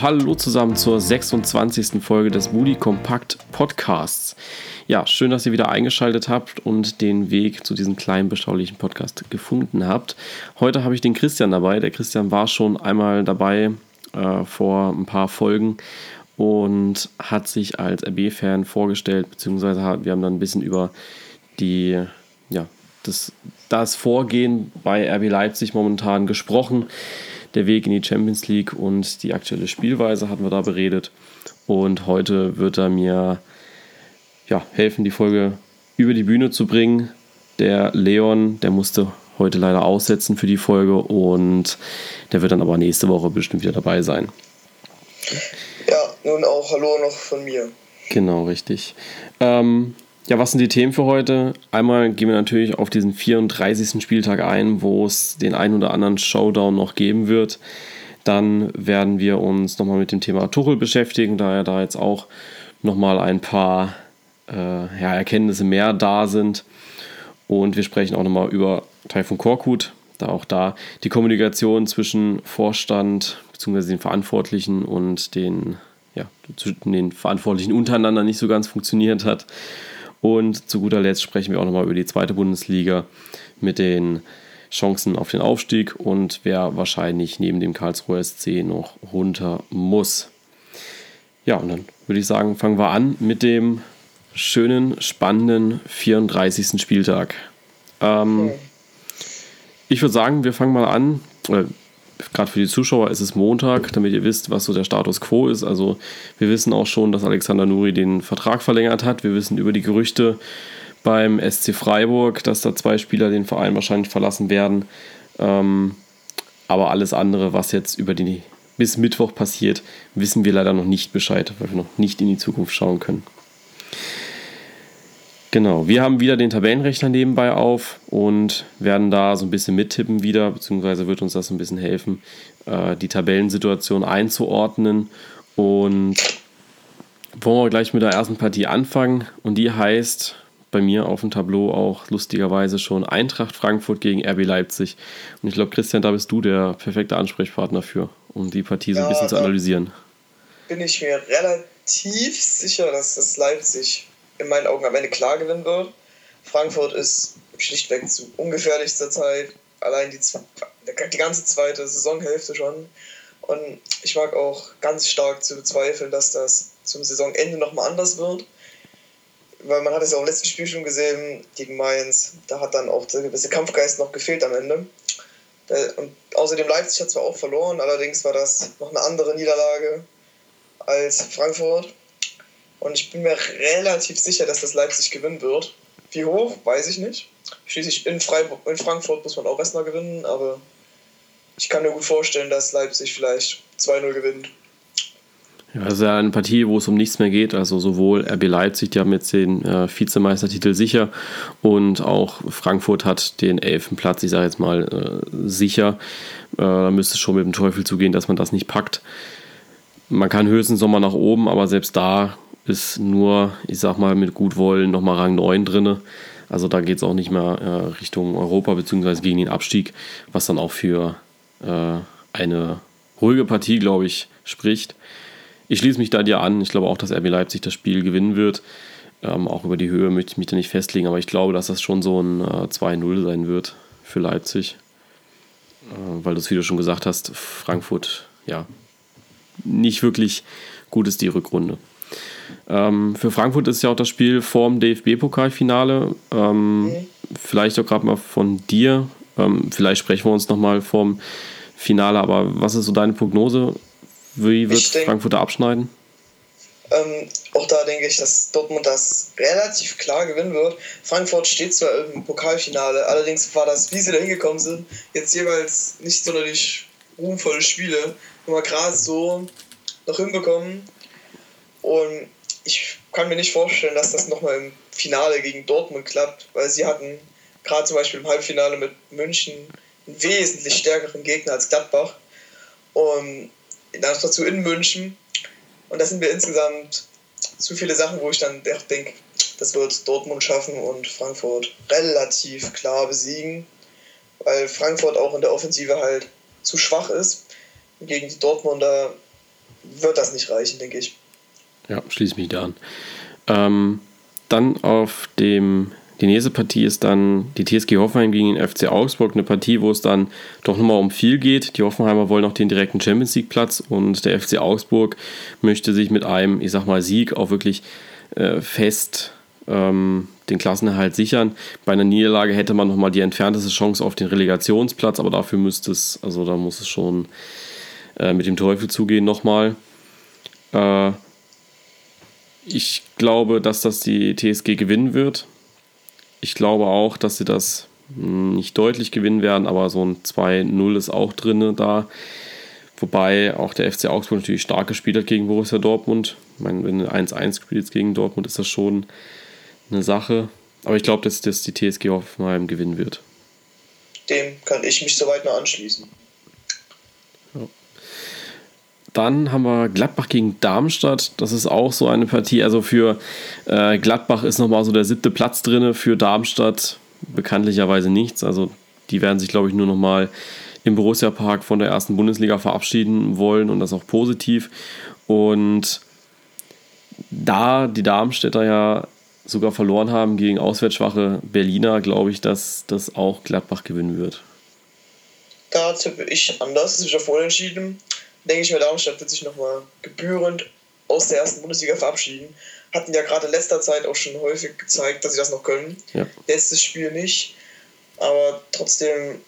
Hallo zusammen zur 26. Folge des Moody Kompakt Podcasts. Ja, schön, dass ihr wieder eingeschaltet habt und den Weg zu diesem kleinen, beschaulichen Podcast gefunden habt. Heute habe ich den Christian dabei. Der Christian war schon einmal dabei äh, vor ein paar Folgen und hat sich als RB-Fan vorgestellt, beziehungsweise hat, wir haben dann ein bisschen über die, ja, das, das Vorgehen bei RB Leipzig momentan gesprochen der Weg in die Champions League und die aktuelle Spielweise hatten wir da beredet. Und heute wird er mir ja, helfen, die Folge über die Bühne zu bringen. Der Leon, der musste heute leider aussetzen für die Folge und der wird dann aber nächste Woche bestimmt wieder dabei sein. Ja, nun auch Hallo noch von mir. Genau, richtig. Ähm, ja, was sind die Themen für heute? Einmal gehen wir natürlich auf diesen 34. Spieltag ein, wo es den ein oder anderen Showdown noch geben wird. Dann werden wir uns nochmal mit dem Thema Tuchel beschäftigen, da ja da jetzt auch nochmal ein paar äh, ja, Erkenntnisse mehr da sind. Und wir sprechen auch nochmal über Taifun Korkut, da auch da die Kommunikation zwischen Vorstand bzw. den Verantwortlichen und den, ja, den Verantwortlichen untereinander nicht so ganz funktioniert hat. Und zu guter Letzt sprechen wir auch nochmal über die zweite Bundesliga mit den Chancen auf den Aufstieg und wer wahrscheinlich neben dem Karlsruher SC noch runter muss. Ja, und dann würde ich sagen, fangen wir an mit dem schönen, spannenden 34. Spieltag. Ähm, ich würde sagen, wir fangen mal an, gerade für die Zuschauer ist es Montag, damit ihr wisst, was so der Status quo ist. Also wir wissen auch schon, dass Alexander Nuri den Vertrag verlängert hat. Wir wissen über die Gerüchte beim SC Freiburg, dass da zwei Spieler den Verein wahrscheinlich verlassen werden. Ähm, aber alles andere, was jetzt über die bis Mittwoch passiert, wissen wir leider noch nicht Bescheid, weil wir noch nicht in die Zukunft schauen können. Genau, wir haben wieder den Tabellenrechner nebenbei auf und werden da so ein bisschen mittippen wieder, beziehungsweise wird uns das ein bisschen helfen, äh, die Tabellensituation einzuordnen. Und wollen wir gleich mit der ersten Partie anfangen und die heißt bei mir auf dem Tableau auch lustigerweise schon Eintracht Frankfurt gegen RB Leipzig. Und ich glaube, Christian, da bist du der perfekte Ansprechpartner für, um die Partie so ein bisschen zu analysieren. Bin ich mir relativ sicher, dass das Leipzig in meinen Augen am Ende klar gewinnen wird. Frankfurt ist schlichtweg zu ungefährlich zur Zeit. Allein die, die ganze zweite Saisonhälfte schon. Und ich mag auch ganz stark zu bezweifeln, dass das zum Saisonende nochmal anders wird. Weil man hat es ja auch im letzten Spiel schon gesehen gegen Mainz. Da hat dann auch der gewisse Kampfgeist noch gefehlt am Ende. Und außerdem Leipzig hat zwar auch verloren, allerdings war das noch eine andere Niederlage als Frankfurt. Und ich bin mir relativ sicher, dass das Leipzig gewinnen wird. Wie hoch, weiß ich nicht. Schließlich in, Freiburg, in Frankfurt muss man auch erstmal gewinnen, aber ich kann mir gut vorstellen, dass Leipzig vielleicht 2-0 gewinnt. Ja, das ist ja eine Partie, wo es um nichts mehr geht. Also sowohl RB Leipzig, die haben jetzt den äh, Vizemeistertitel sicher und auch Frankfurt hat den elften Platz, ich sage jetzt mal, äh, sicher. Äh, da müsste es schon mit dem Teufel zugehen, dass man das nicht packt. Man kann höchstens nochmal nach oben, aber selbst da ist nur, ich sag mal, mit Gutwollen nochmal Rang 9 drin. Also da geht es auch nicht mehr äh, Richtung Europa bzw. gegen den Abstieg, was dann auch für äh, eine ruhige Partie, glaube ich, spricht. Ich schließe mich da dir an. Ich glaube auch, dass RB Leipzig das Spiel gewinnen wird. Ähm, auch über die Höhe möchte ich mich da nicht festlegen, aber ich glaube, dass das schon so ein äh, 2-0 sein wird für Leipzig. Äh, weil du es, wie du schon gesagt hast, Frankfurt, ja, nicht wirklich gut ist die Rückrunde. Ähm, für Frankfurt ist ja auch das Spiel vorm DFB-Pokalfinale. Ähm, mhm. Vielleicht auch gerade mal von dir. Ähm, vielleicht sprechen wir uns nochmal vorm Finale, aber was ist so deine Prognose? Wie wird denk, Frankfurt da abschneiden? Ähm, auch da denke ich, dass Dortmund das relativ klar gewinnen wird. Frankfurt steht zwar im Pokalfinale, allerdings war das, wie sie da hingekommen sind, jetzt jeweils nicht sonderlich ruhmvolle Spiele. Nur mal gerade so noch hinbekommen. Und ich kann mir nicht vorstellen, dass das nochmal im Finale gegen Dortmund klappt, weil sie hatten gerade zum Beispiel im Halbfinale mit München einen wesentlich stärkeren Gegner als Gladbach. Und dann dazu in München. Und da sind wir insgesamt zu viele Sachen, wo ich dann denke, das wird Dortmund schaffen und Frankfurt relativ klar besiegen, weil Frankfurt auch in der Offensive halt zu schwach ist. Gegen die Dortmunder wird das nicht reichen, denke ich. Ja, schließe mich da an. Ähm, dann auf dem, die nächste Partie ist dann die TSG Hoffenheim gegen den FC Augsburg. Eine Partie, wo es dann doch nochmal um viel geht. Die Hoffenheimer wollen noch den direkten Champions League Platz und der FC Augsburg möchte sich mit einem, ich sag mal, Sieg auch wirklich äh, fest ähm, den Klassenerhalt sichern. Bei einer Niederlage hätte man nochmal die entfernteste Chance auf den Relegationsplatz, aber dafür müsste es, also da muss es schon äh, mit dem Teufel zugehen nochmal. Äh, ich glaube, dass das die TSG gewinnen wird. Ich glaube auch, dass sie das hm, nicht deutlich gewinnen werden, aber so ein 2-0 ist auch drin da. Wobei auch der FC Augsburg natürlich stark gespielt hat gegen Borussia Dortmund. Ich meine, wenn du 1-1 spielst gegen Dortmund, ist das schon eine Sache. Aber ich glaube, dass, dass die TSG Hoffenheim gewinnen wird. Dem kann ich mich soweit noch anschließen. Dann haben wir Gladbach gegen Darmstadt. Das ist auch so eine Partie. Also für äh, Gladbach ist nochmal so der siebte Platz drin. Für Darmstadt bekanntlicherweise nichts. Also die werden sich, glaube ich, nur nochmal im Borussia Park von der ersten Bundesliga verabschieden wollen und das auch positiv. Und da die Darmstädter ja sogar verloren haben gegen auswärtsschwache Berliner, glaube ich, dass das auch Gladbach gewinnen wird. Da tippe ich anders. Das ist ja vorher entschieden denke ich mir, Darmstadt wird sich nochmal gebührend aus der ersten Bundesliga verabschieden. Hatten ja gerade in letzter Zeit auch schon häufig gezeigt, dass sie das noch können. Ja. Letztes Spiel nicht, aber trotzdem,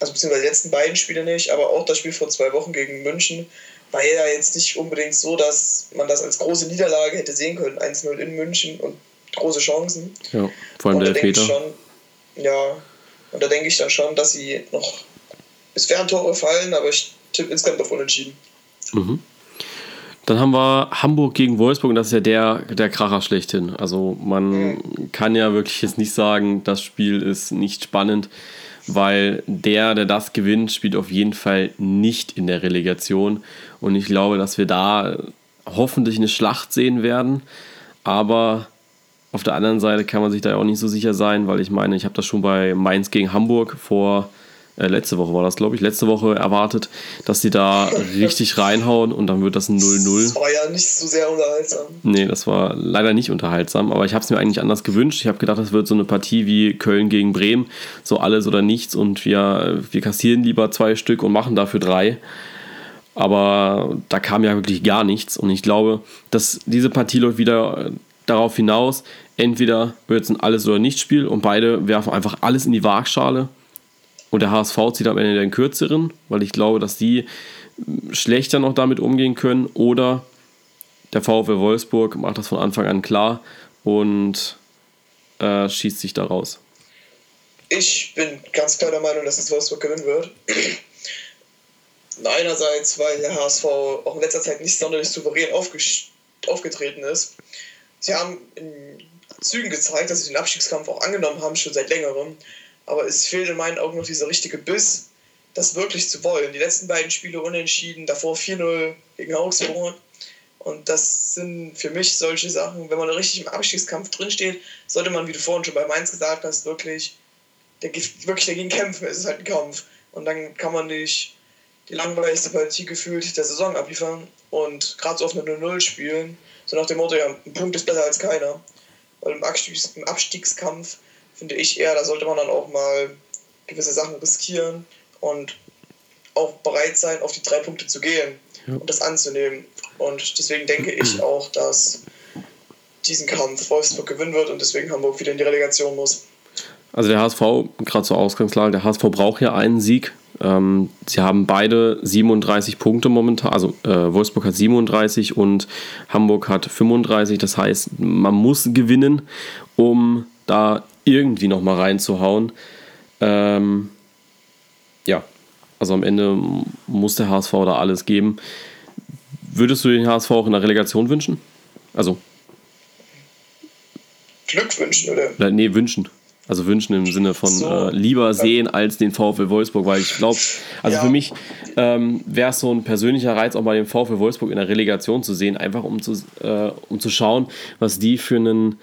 also beziehungsweise die letzten beiden Spiele nicht, aber auch das Spiel vor zwei Wochen gegen München war ja jetzt nicht unbedingt so, dass man das als große Niederlage hätte sehen können. 1-0 in München und große Chancen. Ja, vor allem der Elfmeter. Schon, ja, und da denke ich dann schon, dass sie noch bis Tore fallen, aber ich tippe insgesamt auf Unentschieden. Mhm. Dann haben wir Hamburg gegen Wolfsburg und das ist ja der, der Kracher schlechthin. Also man mhm. kann ja wirklich jetzt nicht sagen, das Spiel ist nicht spannend, weil der, der das gewinnt, spielt auf jeden Fall nicht in der Relegation. Und ich glaube, dass wir da hoffentlich eine Schlacht sehen werden. Aber auf der anderen Seite kann man sich da auch nicht so sicher sein, weil ich meine, ich habe das schon bei Mainz gegen Hamburg vor äh, letzte Woche war das, glaube ich, letzte Woche erwartet, dass die da richtig reinhauen und dann wird das ein 0-0. Das war ja nicht so sehr unterhaltsam. Nee, das war leider nicht unterhaltsam, aber ich habe es mir eigentlich anders gewünscht. Ich habe gedacht, das wird so eine Partie wie Köln gegen Bremen, so alles oder nichts und wir, wir kassieren lieber zwei Stück und machen dafür drei. Aber da kam ja wirklich gar nichts und ich glaube, dass diese Partie läuft wieder darauf hinaus, entweder wird es ein Alles- oder Nichts-Spiel und beide werfen einfach alles in die Waagschale und der HSV zieht am Ende den kürzeren, weil ich glaube, dass die schlechter noch damit umgehen können. Oder der VfL Wolfsburg macht das von Anfang an klar und äh, schießt sich da raus. Ich bin ganz klar der Meinung, dass es Wolfsburg gewinnen wird. Einerseits, weil der HSV auch in letzter Zeit nicht sonderlich souverän aufgetreten ist. Sie haben in Zügen gezeigt, dass sie den Abstiegskampf auch angenommen haben, schon seit längerem aber es fehlt in meinen Augen noch dieser richtige Biss, das wirklich zu wollen. Die letzten beiden Spiele unentschieden, davor 4-0 gegen Augsburg. Und das sind für mich solche Sachen, wenn man richtig im Abstiegskampf drinsteht, sollte man, wie du vorhin schon bei Mainz gesagt hast, wirklich, wirklich dagegen kämpfen. Es ist halt ein Kampf. Und dann kann man nicht die langweiligste Partie gefühlt der Saison abliefern und gerade so auf eine 0-0 spielen. So nach dem Motto, ja, ein Punkt ist besser als keiner. Weil im, Abstiegs im Abstiegskampf finde ich eher, da sollte man dann auch mal gewisse Sachen riskieren und auch bereit sein, auf die drei Punkte zu gehen ja. und das anzunehmen. Und deswegen denke ich auch, dass diesen Kampf Wolfsburg gewinnen wird und deswegen Hamburg wieder in die Relegation muss. Also der HSV, gerade zur Ausgangslage, der HSV braucht ja einen Sieg. Ähm, sie haben beide 37 Punkte momentan, also äh, Wolfsburg hat 37 und Hamburg hat 35. Das heißt, man muss gewinnen, um da irgendwie noch mal reinzuhauen. Ähm, ja, also am Ende muss der HSV da alles geben. Würdest du den HSV auch in der Relegation wünschen? Also. Glück wünschen, oder? Nee, wünschen. Also wünschen im Sinne von so, äh, lieber sehen als den VfL Wolfsburg, weil ich glaube, also ja. für mich ähm, wäre es so ein persönlicher Reiz, auch mal den VfL Wolfsburg in der Relegation zu sehen, einfach um zu, äh, um zu schauen, was die für einen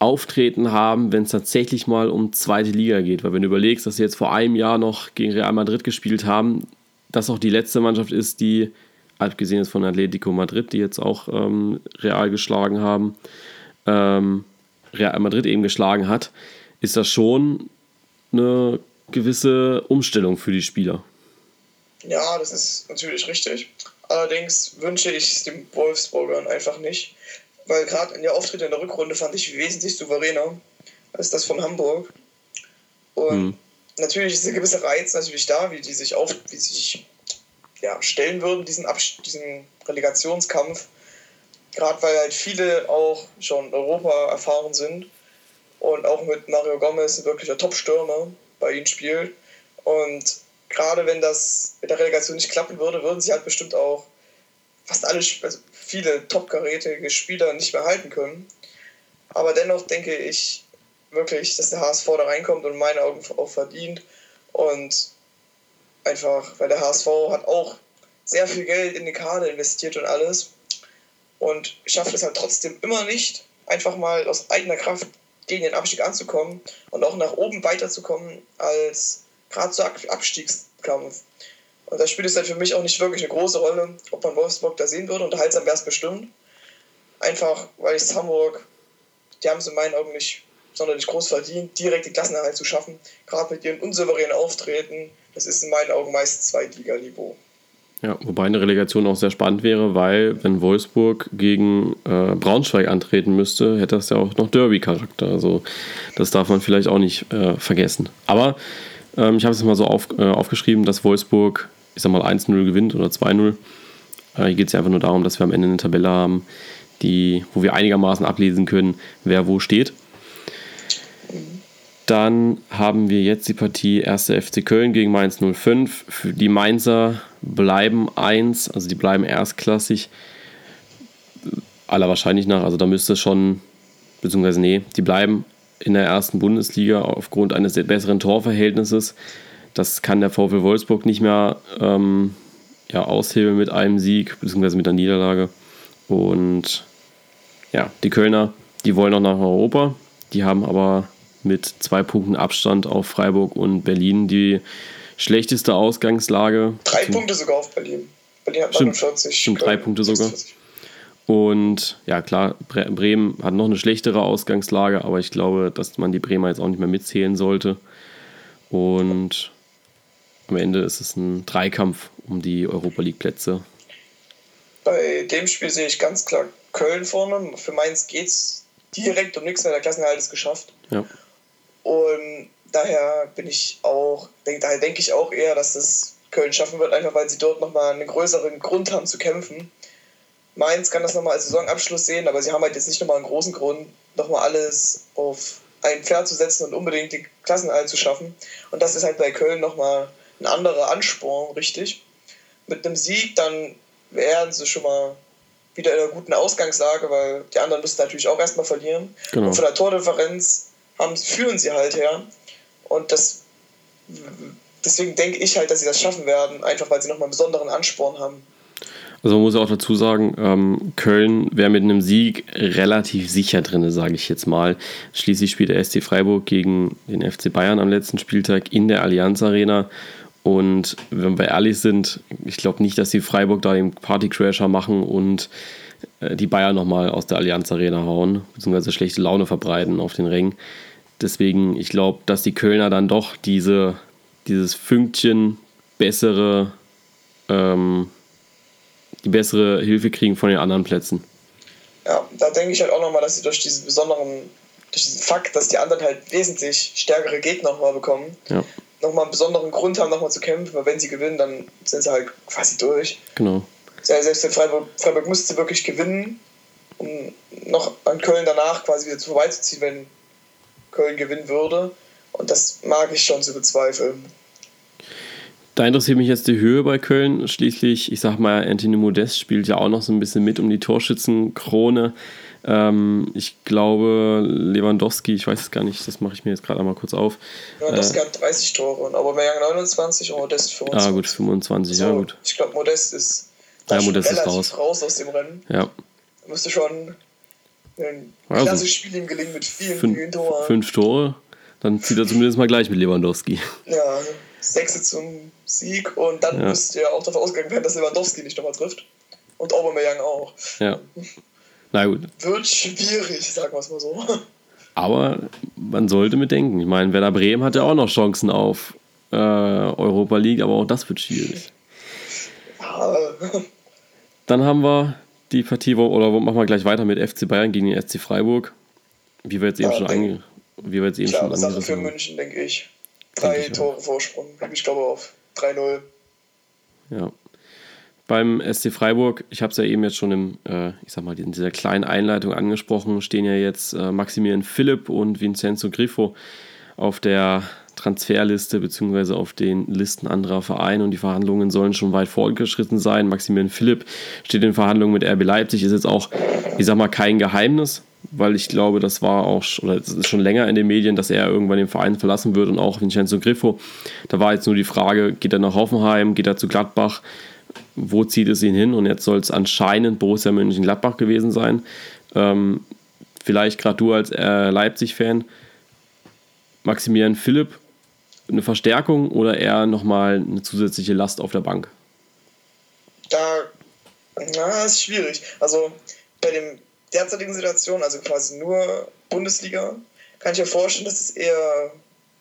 Auftreten haben, wenn es tatsächlich mal um zweite Liga geht. Weil wenn du überlegst, dass sie jetzt vor einem Jahr noch gegen Real Madrid gespielt haben, das auch die letzte Mannschaft ist, die abgesehen jetzt von Atletico Madrid, die jetzt auch ähm, Real geschlagen haben, ähm, Real Madrid eben geschlagen hat, ist das schon eine gewisse Umstellung für die Spieler. Ja, das ist natürlich richtig. Allerdings wünsche ich es den Wolfsburgern einfach nicht, weil gerade in der Auftritte in der Rückrunde fand ich wesentlich souveräner als das von Hamburg. Und hm. natürlich ist ein gewisser Reiz natürlich da, wie die sich auf, wie sie sich ja, stellen würden, diesen, Abs diesen Relegationskampf. Gerade weil halt viele auch schon Europa erfahren sind und auch mit Mario Gomez ein wirklicher Top-Stürmer bei ihnen spielt. Und gerade wenn das mit der Relegation nicht klappen würde, würden sie halt bestimmt auch fast alle, also viele top-karätige Spieler nicht mehr halten können. Aber dennoch denke ich wirklich, dass der HSV da reinkommt und in meinen Augen auch verdient. Und einfach, weil der HSV hat auch sehr viel Geld in die Karte investiert und alles. Und schafft es halt trotzdem immer nicht, einfach mal aus eigener Kraft gegen den Abstieg anzukommen und auch nach oben weiterzukommen als gerade zu Abstiegskampf. Und da spielt es halt für mich auch nicht wirklich eine große Rolle, ob man Wolfsburg da sehen würde. Unterhaltsam wäre es bestimmt. Einfach, weil ich es Hamburg, die haben es in meinen Augen nicht sonderlich groß verdient, direkt den Klassenerhalt zu schaffen. Gerade mit ihren unsouveränen Auftreten. Das ist in meinen Augen meist Zweitliganiveau. Ja, wobei eine Relegation auch sehr spannend wäre, weil wenn Wolfsburg gegen äh, Braunschweig antreten müsste, hätte das ja auch noch Derby-Charakter. Also das darf man vielleicht auch nicht äh, vergessen. Aber ähm, ich habe es mal so auf, äh, aufgeschrieben, dass Wolfsburg, ich sag mal, 1-0 gewinnt oder 2-0. Äh, hier geht es ja einfach nur darum, dass wir am Ende eine Tabelle haben, die, wo wir einigermaßen ablesen können, wer wo steht. Dann haben wir jetzt die Partie 1. FC Köln gegen Mainz 05. Für die Mainzer bleiben 1, also die bleiben erstklassig. Aller wahrscheinlich nach, also da müsste es schon, beziehungsweise nee, die bleiben in der ersten Bundesliga aufgrund eines besseren Torverhältnisses. Das kann der VfL Wolfsburg nicht mehr ähm, ja, aushebeln mit einem Sieg, beziehungsweise mit der Niederlage. Und ja, die Kölner, die wollen noch nach Europa. Die haben aber mit zwei Punkten Abstand auf Freiburg und Berlin die schlechteste Ausgangslage. Drei Punkte sogar auf Berlin. Berlin hat 49. Stimmt, drei Punkte sogar. Und ja, klar, Bremen hat noch eine schlechtere Ausgangslage, aber ich glaube, dass man die Bremer jetzt auch nicht mehr mitzählen sollte. Und am Ende ist es ein Dreikampf um die Europa League-Plätze. Bei dem Spiel sehe ich ganz klar Köln vorne. Für Mainz geht es direkt um nichts mehr. Der Klassenerhalt ist geschafft. Ja. Und daher bin ich auch, daher denke ich auch eher, dass das Köln schaffen wird, einfach weil sie dort nochmal einen größeren Grund haben zu kämpfen. Mainz kann das nochmal als Saisonabschluss sehen, aber sie haben halt jetzt nicht nochmal einen großen Grund, nochmal alles auf ein Pferd zu setzen und unbedingt die Klassenhalt zu schaffen. Und das ist halt bei Köln nochmal ein anderer Ansporn, richtig. Mit einem Sieg, dann wären sie schon mal wieder in einer guten Ausgangslage, weil die anderen müssen natürlich auch erstmal verlieren. Genau. Und von der Tordifferenz haben, führen sie halt her. Und das, deswegen denke ich halt, dass sie das schaffen werden, einfach weil sie nochmal einen besonderen Ansporn haben. Also man muss auch dazu sagen, ähm, Köln wäre mit einem Sieg relativ sicher drin, sage ich jetzt mal. Schließlich spielt der SC Freiburg gegen den FC Bayern am letzten Spieltag in der Allianz Arena. Und wenn wir ehrlich sind, ich glaube nicht, dass die Freiburg da den Partycrasher machen und äh, die Bayern nochmal aus der Allianz Arena hauen, beziehungsweise schlechte Laune verbreiten auf den Rängen. Deswegen, ich glaube, dass die Kölner dann doch diese, dieses Fünkchen bessere, ähm, die bessere Hilfe kriegen von den anderen Plätzen. Ja, da denke ich halt auch nochmal, dass sie durch diesen besonderen, durch diesen Fakt, dass die anderen halt wesentlich stärkere Gegner nochmal bekommen, ja. Nochmal einen besonderen Grund haben, nochmal zu kämpfen, weil wenn sie gewinnen, dann sind sie halt quasi durch. Genau. Selbst in Freiburg, Freiburg musste wirklich gewinnen, um noch an Köln danach quasi wieder vorbeizuziehen, wenn Köln gewinnen würde. Und das mag ich schon zu bezweifeln. Da interessiert mich jetzt die Höhe bei Köln. Schließlich, ich sag mal, Anthony Modest spielt ja auch noch so ein bisschen mit um die Torschützenkrone. Ähm, ich glaube, Lewandowski, ich weiß es gar nicht, das mache ich mir jetzt gerade einmal kurz auf. Lewandowski äh, hat 30 Tore, aber Aubameyang 29 und Modest 25. Ah, gut, 25, so, ja, gut. Ich glaube, Modest ist, ja, Modest ist raus. raus aus dem Rennen. Ja. Müsste schon ein also, klassisches Spiel ihm gelingen mit vielen, fünf, vielen Toren. Fünf Tore, dann zieht er zumindest mal gleich mit Lewandowski. Ja, Sechse zum Sieg und dann ja. müsste ja auch davon ausgegangen werden, dass Lewandowski nicht nochmal trifft. Und Aubameyang auch. Ja. Na gut. Wird schwierig, sagen wir es mal so. Aber man sollte mitdenken. Ich meine, Werder Bremen hat ja auch noch Chancen auf äh, Europa League, aber auch das wird schwierig. Ja. Dann haben wir die Partie, oder machen wir gleich weiter mit FC Bayern gegen den SC Freiburg. Wie wir jetzt eben ja, schon ange, wie wir jetzt eben schon Sache für München, denke ich. Drei denke ich Tore auch. Vorsprung. Ich glaube auf 3-0. Ja. Beim SC Freiburg, ich habe es ja eben jetzt schon im, äh, ich sag mal, in dieser kleinen Einleitung angesprochen, stehen ja jetzt äh, Maximilian Philipp und Vincenzo Griffo auf der Transferliste bzw. auf den Listen anderer Vereine und die Verhandlungen sollen schon weit fortgeschritten sein. Maximilian Philipp steht in Verhandlungen mit RB Leipzig, ist jetzt auch, ich sag mal, kein Geheimnis, weil ich glaube, das war auch, oder es ist schon länger in den Medien, dass er irgendwann den Verein verlassen wird und auch Vincenzo Griffo. Da war jetzt nur die Frage, geht er nach Hoffenheim, geht er zu Gladbach? Wo zieht es ihn hin? Und jetzt soll es anscheinend Borussia Mönchengladbach gewesen sein. Ähm, vielleicht gerade du als äh, Leipzig-Fan, Maximilian Philipp, eine Verstärkung oder eher nochmal eine zusätzliche Last auf der Bank? Da, na, ist schwierig. Also bei dem derzeitigen Situation, also quasi nur Bundesliga, kann ich mir vorstellen, dass es eher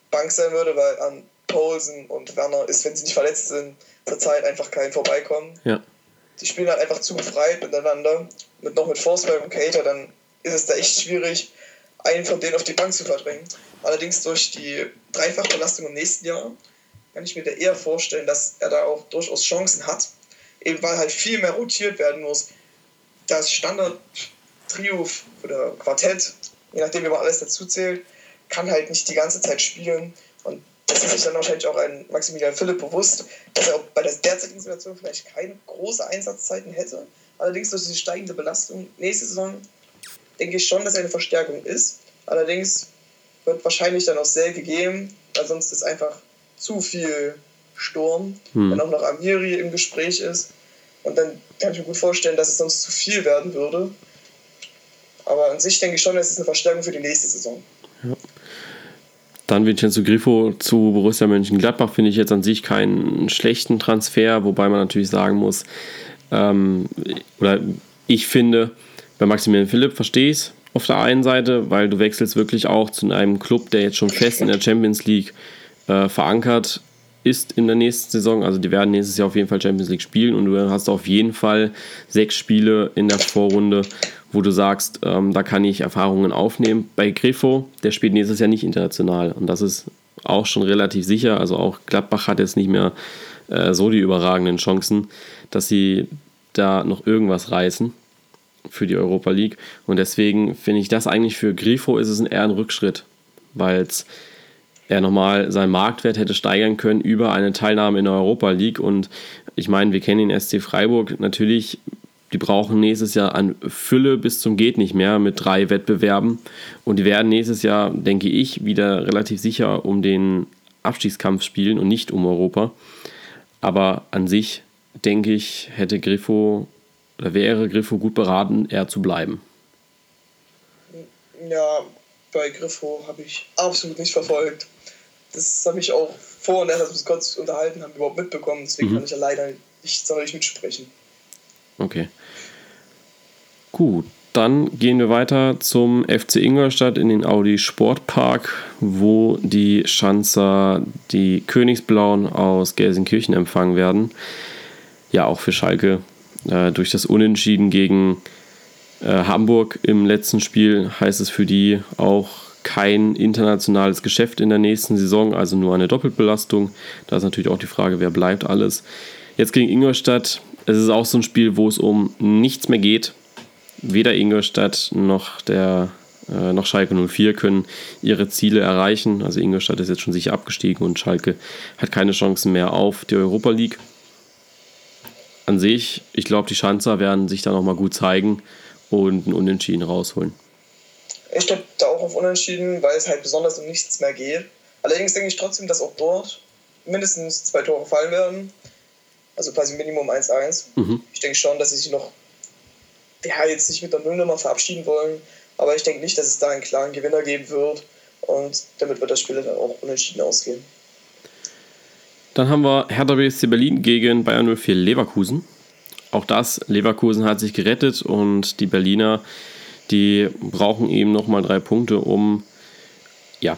Bank sein würde, weil an Paulsen und Werner ist, wenn sie nicht verletzt sind, Zeit einfach kein Vorbeikommen. Ja. Die spielen halt einfach zu befreit miteinander. Mit, noch mit Forsberg und Cater, dann ist es da echt schwierig, einen von denen auf die Bank zu verdrängen. Allerdings durch die Dreifachbelastung im nächsten Jahr kann ich mir da eher vorstellen, dass er da auch durchaus Chancen hat. Eben weil halt viel mehr rotiert werden muss. Das Standard-Trio oder Quartett, je nachdem, wie man alles dazu zählt, kann halt nicht die ganze Zeit spielen. Und das ist sich dann wahrscheinlich auch ein Maximilian Philipp bewusst, dass er auch bei der derzeitigen Situation vielleicht keine große Einsatzzeiten hätte. Allerdings durch die steigende Belastung nächste Saison denke ich schon, dass er eine Verstärkung ist. Allerdings wird wahrscheinlich dann auch Selke geben, weil sonst ist einfach zu viel Sturm, hm. wenn auch noch Amiri im Gespräch ist. Und dann kann ich mir gut vorstellen, dass es sonst zu viel werden würde. Aber an sich denke ich schon, dass es eine Verstärkung für die nächste Saison. Ja. Dann Vincenzo Griffo zu Borussia Mönchengladbach finde ich jetzt an sich keinen schlechten Transfer, wobei man natürlich sagen muss, ähm, oder ich finde, bei Maximilian Philipp verstehe ich es auf der einen Seite, weil du wechselst wirklich auch zu einem Club, der jetzt schon fest in der Champions League äh, verankert ist in der nächsten Saison. Also die werden nächstes Jahr auf jeden Fall Champions League spielen und du hast auf jeden Fall sechs Spiele in der Vorrunde, wo du sagst, ähm, da kann ich Erfahrungen aufnehmen. Bei Griffo, der spielt nächstes Jahr nicht international und das ist auch schon relativ sicher. Also auch Gladbach hat jetzt nicht mehr äh, so die überragenden Chancen, dass sie da noch irgendwas reißen für die Europa League. Und deswegen finde ich das eigentlich für Grifo ist es eher ein Rückschritt, weil er nochmal seinen Marktwert hätte steigern können über eine Teilnahme in der Europa League. Und ich meine, wir kennen den SC Freiburg natürlich die brauchen nächstes Jahr an Fülle bis zum geht nicht mehr mit drei Wettbewerben und die werden nächstes Jahr, denke ich, wieder relativ sicher um den Abstiegskampf spielen und nicht um Europa. Aber an sich denke ich, hätte Griffo oder wäre Griffo gut beraten, eher zu bleiben. Ja, bei Griffo habe ich absolut nicht verfolgt. Das habe ich auch vor und erst, als wir uns kurz unterhalten haben, überhaupt mitbekommen. Deswegen mhm. kann ich ja leider nicht sonderlich mitsprechen. Okay. Gut, dann gehen wir weiter zum FC Ingolstadt in den Audi Sportpark, wo die Schanzer die Königsblauen aus Gelsenkirchen empfangen werden. Ja, auch für Schalke äh, durch das Unentschieden gegen äh, Hamburg im letzten Spiel heißt es für die auch kein internationales Geschäft in der nächsten Saison, also nur eine Doppelbelastung. Da ist natürlich auch die Frage, wer bleibt alles. Jetzt gegen Ingolstadt es ist auch so ein Spiel, wo es um nichts mehr geht. Weder Ingolstadt noch der äh, noch Schalke 04 können ihre Ziele erreichen. Also Ingolstadt ist jetzt schon sicher abgestiegen und Schalke hat keine Chancen mehr auf die Europa League. An sich, ich glaube, die Schanzer werden sich da nochmal gut zeigen und ein Unentschieden rausholen. Ich tippe da auch auf Unentschieden, weil es halt besonders um nichts mehr geht. Allerdings denke ich trotzdem, dass auch dort mindestens zwei Tore fallen werden also quasi Minimum 1-1. Mhm. Ich denke schon, dass sie sich noch, ja, jetzt nicht mit der Nullnummer verabschieden wollen, aber ich denke nicht, dass es da einen klaren Gewinner geben wird und damit wird das Spiel dann auch unentschieden ausgehen. Dann haben wir Hertha BSC Berlin gegen Bayern 04 Leverkusen. Auch das, Leverkusen hat sich gerettet und die Berliner, die brauchen eben nochmal drei Punkte, um ja,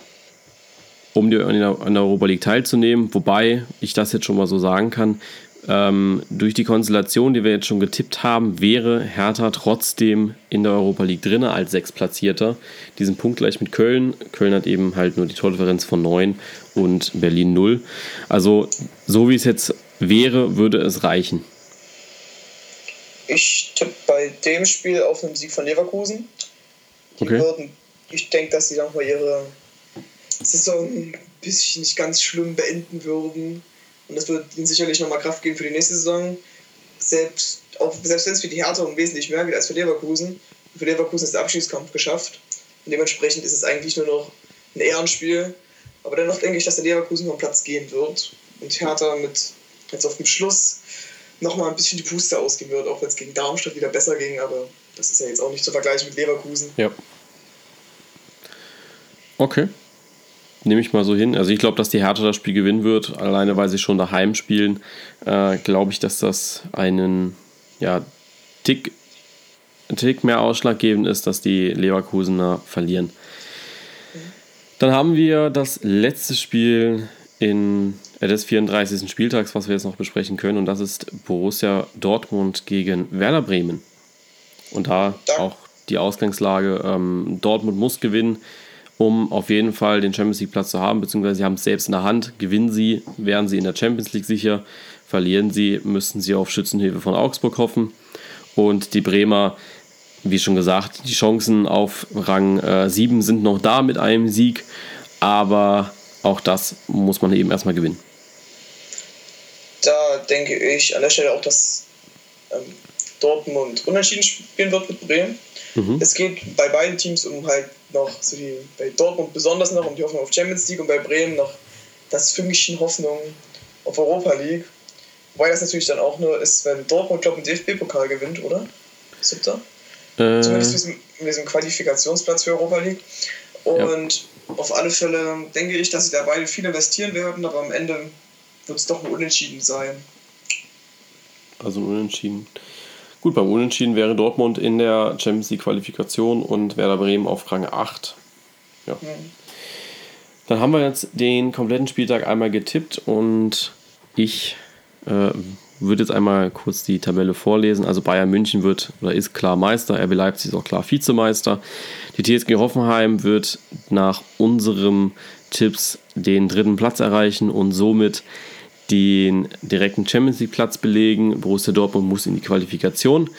um an der Europa League teilzunehmen. Wobei ich das jetzt schon mal so sagen kann, ähm, durch die Konstellation, die wir jetzt schon getippt haben, wäre Hertha trotzdem in der Europa League drin als Sechsplatzierter. Diesen Punkt gleich mit Köln. Köln hat eben halt nur die Tordifferenz von 9 und Berlin 0. Also so wie es jetzt wäre, würde es reichen. Ich tippe bei dem Spiel auf einen Sieg von Leverkusen. Die okay. würden, ich denke, dass sie dann mal ihre Saison ein bisschen nicht ganz schlimm beenden würden. Und das wird ihnen sicherlich nochmal Kraft geben für die nächste Saison. Selbst, selbst wenn es für die Hertha um wesentlich mehr geht als für Leverkusen. Für Leverkusen ist der Abschiedskampf geschafft. Und dementsprechend ist es eigentlich nur noch ein Ehrenspiel. Aber dennoch denke ich, dass der Leverkusen vom Platz gehen wird. Und Hertha mit jetzt auf dem Schluss nochmal ein bisschen die Puste ausgehen wird, auch wenn es gegen Darmstadt wieder besser ging. Aber das ist ja jetzt auch nicht zu vergleichen mit Leverkusen. Ja. Okay nehme ich mal so hin. Also ich glaube, dass die Hertha das Spiel gewinnen wird, alleine weil sie schon daheim spielen. Äh, glaube ich, dass das einen ja, Tick, Tick mehr ausschlaggebend ist, dass die Leverkusener verlieren. Dann haben wir das letzte Spiel in, äh, des 34. Spieltags, was wir jetzt noch besprechen können, und das ist Borussia Dortmund gegen Werder Bremen. Und da auch die Ausgangslage, ähm, Dortmund muss gewinnen um auf jeden Fall den Champions League Platz zu haben, beziehungsweise sie haben es selbst in der Hand. Gewinnen sie, wären sie in der Champions League sicher. Verlieren sie, müssten sie auf Schützenhilfe von Augsburg hoffen. Und die Bremer, wie schon gesagt, die Chancen auf Rang äh, 7 sind noch da mit einem Sieg, aber auch das muss man eben erstmal gewinnen. Da denke ich an der Stelle auch, dass ähm, Dortmund unentschieden spielen wird mit Bremen. Mhm. Es geht bei beiden Teams um halt noch, so die, bei Dortmund besonders noch um die Hoffnung auf Champions League und bei Bremen noch das Fünkchen Hoffnung auf Europa League. Wobei das natürlich dann auch nur ist, wenn Dortmund, glaube ich, den DFB-Pokal gewinnt, oder? Siebter? Äh. Zumindest mit diesem, mit diesem Qualifikationsplatz für Europa League. Und ja. auf alle Fälle denke ich, dass sie da beide viel investieren werden, aber am Ende wird es doch ein Unentschieden sein. Also ein Unentschieden. Gut, beim Unentschieden wäre Dortmund in der Champions League Qualifikation und Werder Bremen auf Rang 8. Ja. Dann haben wir jetzt den kompletten Spieltag einmal getippt und ich äh, würde jetzt einmal kurz die Tabelle vorlesen. Also Bayern München wird oder ist klar Meister, RB Leipzig ist auch klar Vizemeister. Die TSG Hoffenheim wird nach unserem Tipps den dritten Platz erreichen und somit den direkten Champions League Platz belegen. Borussia Dortmund muss in die Qualifikation.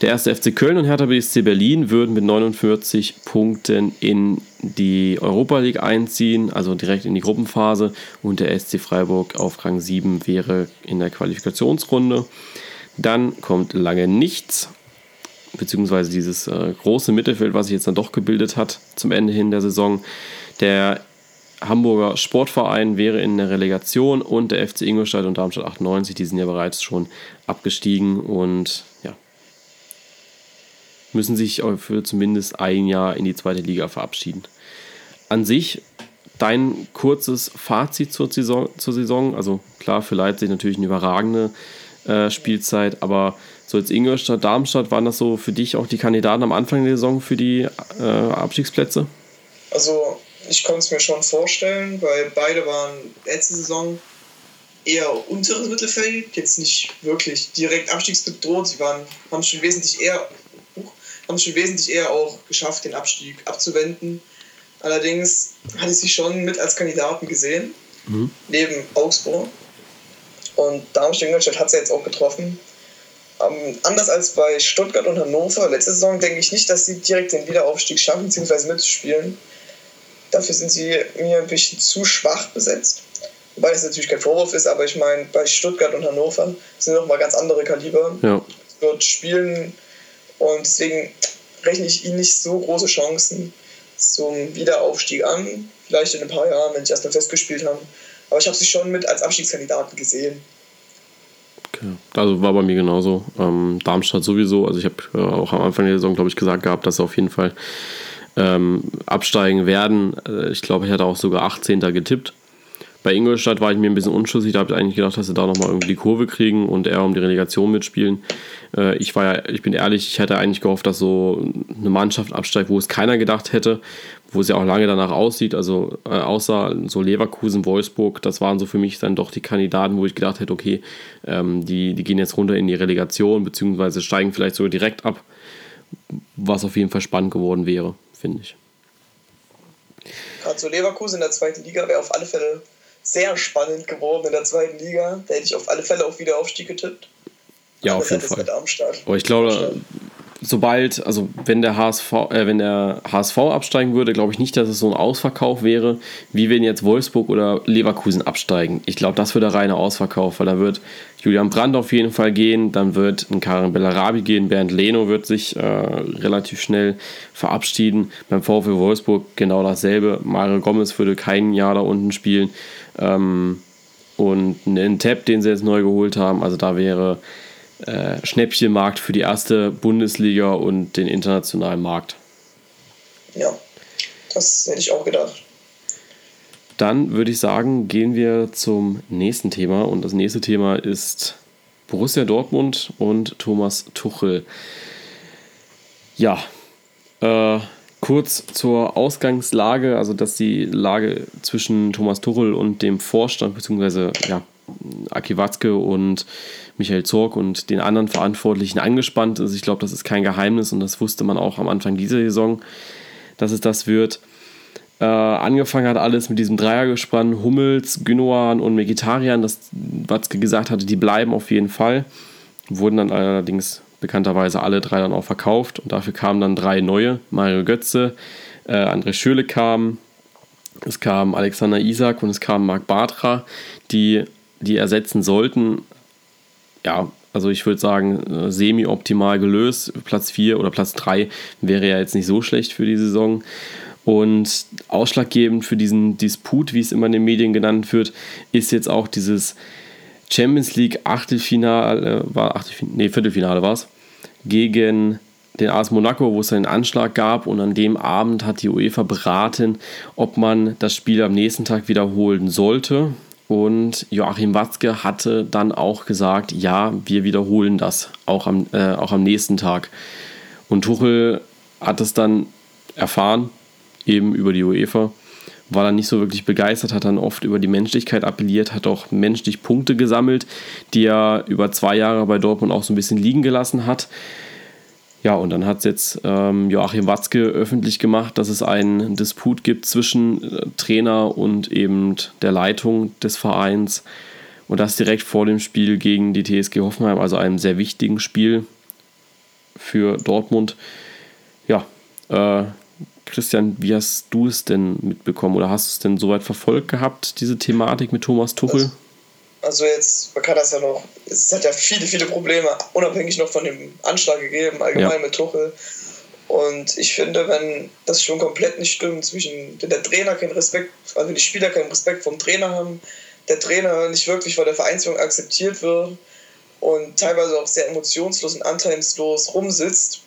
Der erste FC Köln und Hertha BSC Berlin würden mit 49 Punkten in die Europa League einziehen, also direkt in die Gruppenphase. Und der SC Freiburg auf Rang 7 wäre in der Qualifikationsrunde. Dann kommt lange nichts, beziehungsweise dieses äh, große Mittelfeld, was sich jetzt dann doch gebildet hat zum Ende hin der Saison. Der Hamburger Sportverein wäre in der Relegation und der FC Ingolstadt und Darmstadt 98, die sind ja bereits schon abgestiegen und ja, müssen sich für zumindest ein Jahr in die zweite Liga verabschieden. An sich dein kurzes Fazit zur Saison, zur Saison also klar, für Leipzig natürlich eine überragende äh, Spielzeit, aber so jetzt Ingolstadt, Darmstadt, waren das so für dich auch die Kandidaten am Anfang der Saison für die äh, Abstiegsplätze? Also ich konnte es mir schon vorstellen, weil beide waren letzte Saison eher unteres Mittelfeld, jetzt nicht wirklich direkt abstiegsbedroht. Sie waren, haben schon wesentlich eher haben schon wesentlich eher auch geschafft, den Abstieg abzuwenden. Allerdings hatte ich sie schon mit als Kandidaten gesehen, mhm. neben Augsburg. Und Darmstadt-Ingolstadt hat sie jetzt auch getroffen. Ähm, anders als bei Stuttgart und Hannover letzte Saison denke ich nicht, dass sie direkt den Wiederaufstieg schaffen, beziehungsweise mitzuspielen. Dafür sind sie mir ein bisschen zu schwach besetzt. Wobei das natürlich kein Vorwurf ist, aber ich meine, bei Stuttgart und Hannover sind nochmal ganz andere Kaliber. Ja. Es wird spielen und deswegen rechne ich ihnen nicht so große Chancen zum Wiederaufstieg an. Vielleicht in ein paar Jahren, wenn sie erstmal festgespielt haben. Aber ich habe sie schon mit als Abstiegskandidaten gesehen. Okay. Also war bei mir genauso. Ähm, Darmstadt sowieso. Also ich habe äh, auch am Anfang der Saison, glaube ich, gesagt gehabt, dass auf jeden Fall ähm, absteigen werden. Äh, ich glaube, ich hatte auch sogar 18. getippt. Bei Ingolstadt war ich mir ein bisschen unschlüssig. Da habe ich eigentlich gedacht, dass sie da nochmal irgendwie die Kurve kriegen und eher um die Relegation mitspielen. Äh, ich war ja, ich bin ehrlich, ich hätte eigentlich gehofft, dass so eine Mannschaft absteigt, wo es keiner gedacht hätte, wo es ja auch lange danach aussieht. Also äh, außer so Leverkusen, Wolfsburg, das waren so für mich dann doch die Kandidaten, wo ich gedacht hätte, okay, ähm, die, die gehen jetzt runter in die Relegation, beziehungsweise steigen vielleicht sogar direkt ab, was auf jeden Fall spannend geworden wäre, finde ich. Gerade so Leverkusen in der zweiten Liga wäre auf alle Fälle sehr spannend geworden in der zweiten Liga. Da hätte ich auf alle Fälle auf Wiederaufstieg getippt. Ja, auf jeden Fall. Aber ich glaube, sobald, also wenn der HSV, äh, wenn der HSV absteigen würde, glaube ich nicht, dass es so ein Ausverkauf wäre, wie wenn jetzt Wolfsburg oder Leverkusen absteigen. Ich glaube, das wird der reine Ausverkauf, weil da wird Julian Brandt auf jeden Fall gehen, dann wird ein Karin Bellarabi gehen, Bernd Leno wird sich äh, relativ schnell verabschieden. Beim VfL Wolfsburg genau dasselbe. Mario Gomez würde kein Jahr da unten spielen. Ähm, und einen Tab, den sie jetzt neu geholt haben, also da wäre äh, Schnäppchenmarkt für die erste Bundesliga und den internationalen Markt. Ja, das hätte ich auch gedacht. Dann würde ich sagen, gehen wir zum nächsten Thema. Und das nächste Thema ist Borussia Dortmund und Thomas Tuchel. Ja, äh, kurz zur Ausgangslage, also dass die Lage zwischen Thomas Tuchel und dem Vorstand, beziehungsweise ja, Aki Watzke und Michael Zorg und den anderen Verantwortlichen angespannt ist. Ich glaube, das ist kein Geheimnis und das wusste man auch am Anfang dieser Saison, dass es das wird. Äh, angefangen hat alles mit diesem Dreiergespann Hummels, Gündogan und Vegetarian, das Watzke gesagt hatte, die bleiben auf jeden Fall. Wurden dann allerdings bekannterweise alle drei dann auch verkauft und dafür kamen dann drei neue. Mario Götze, äh, André Schöle kam, es kam Alexander Isak und es kam Marc Bartra, die die ersetzen sollten, ja, also ich würde sagen, äh, semi-optimal gelöst. Platz 4 oder Platz 3 wäre ja jetzt nicht so schlecht für die Saison. Und ausschlaggebend für diesen Disput, wie es immer in den Medien genannt wird, ist jetzt auch dieses Champions League Achtelfinale, war Achtelfinale, nee, Viertelfinale war es, gegen den AS Monaco, wo es einen Anschlag gab und an dem Abend hat die UEFA beraten, ob man das Spiel am nächsten Tag wiederholen sollte. Und Joachim Watzke hatte dann auch gesagt, ja, wir wiederholen das, auch am, äh, auch am nächsten Tag. Und Tuchel hat es dann erfahren, eben über die UEFA, war dann nicht so wirklich begeistert, hat dann oft über die Menschlichkeit appelliert, hat auch menschlich Punkte gesammelt, die er über zwei Jahre bei Dortmund auch so ein bisschen liegen gelassen hat. Ja, und dann hat es jetzt ähm, Joachim Watzke öffentlich gemacht, dass es einen Disput gibt zwischen äh, Trainer und eben der Leitung des Vereins. Und das direkt vor dem Spiel gegen die TSG Hoffenheim, also einem sehr wichtigen Spiel für Dortmund. Ja, äh, Christian, wie hast du es denn mitbekommen oder hast du es denn soweit verfolgt gehabt, diese Thematik mit Thomas Tuchel? Also also jetzt, man kann das ja noch, es hat ja viele, viele Probleme, unabhängig noch von dem Anschlag gegeben, allgemein ja. mit Tuchel. Und ich finde, wenn das schon komplett nicht stimmt, zwischen wenn der Trainer keinen Respekt, also die Spieler keinen Respekt vom Trainer haben, der Trainer nicht wirklich von der Vereinsführung akzeptiert wird und teilweise auch sehr emotionslos und anteilslos rumsitzt,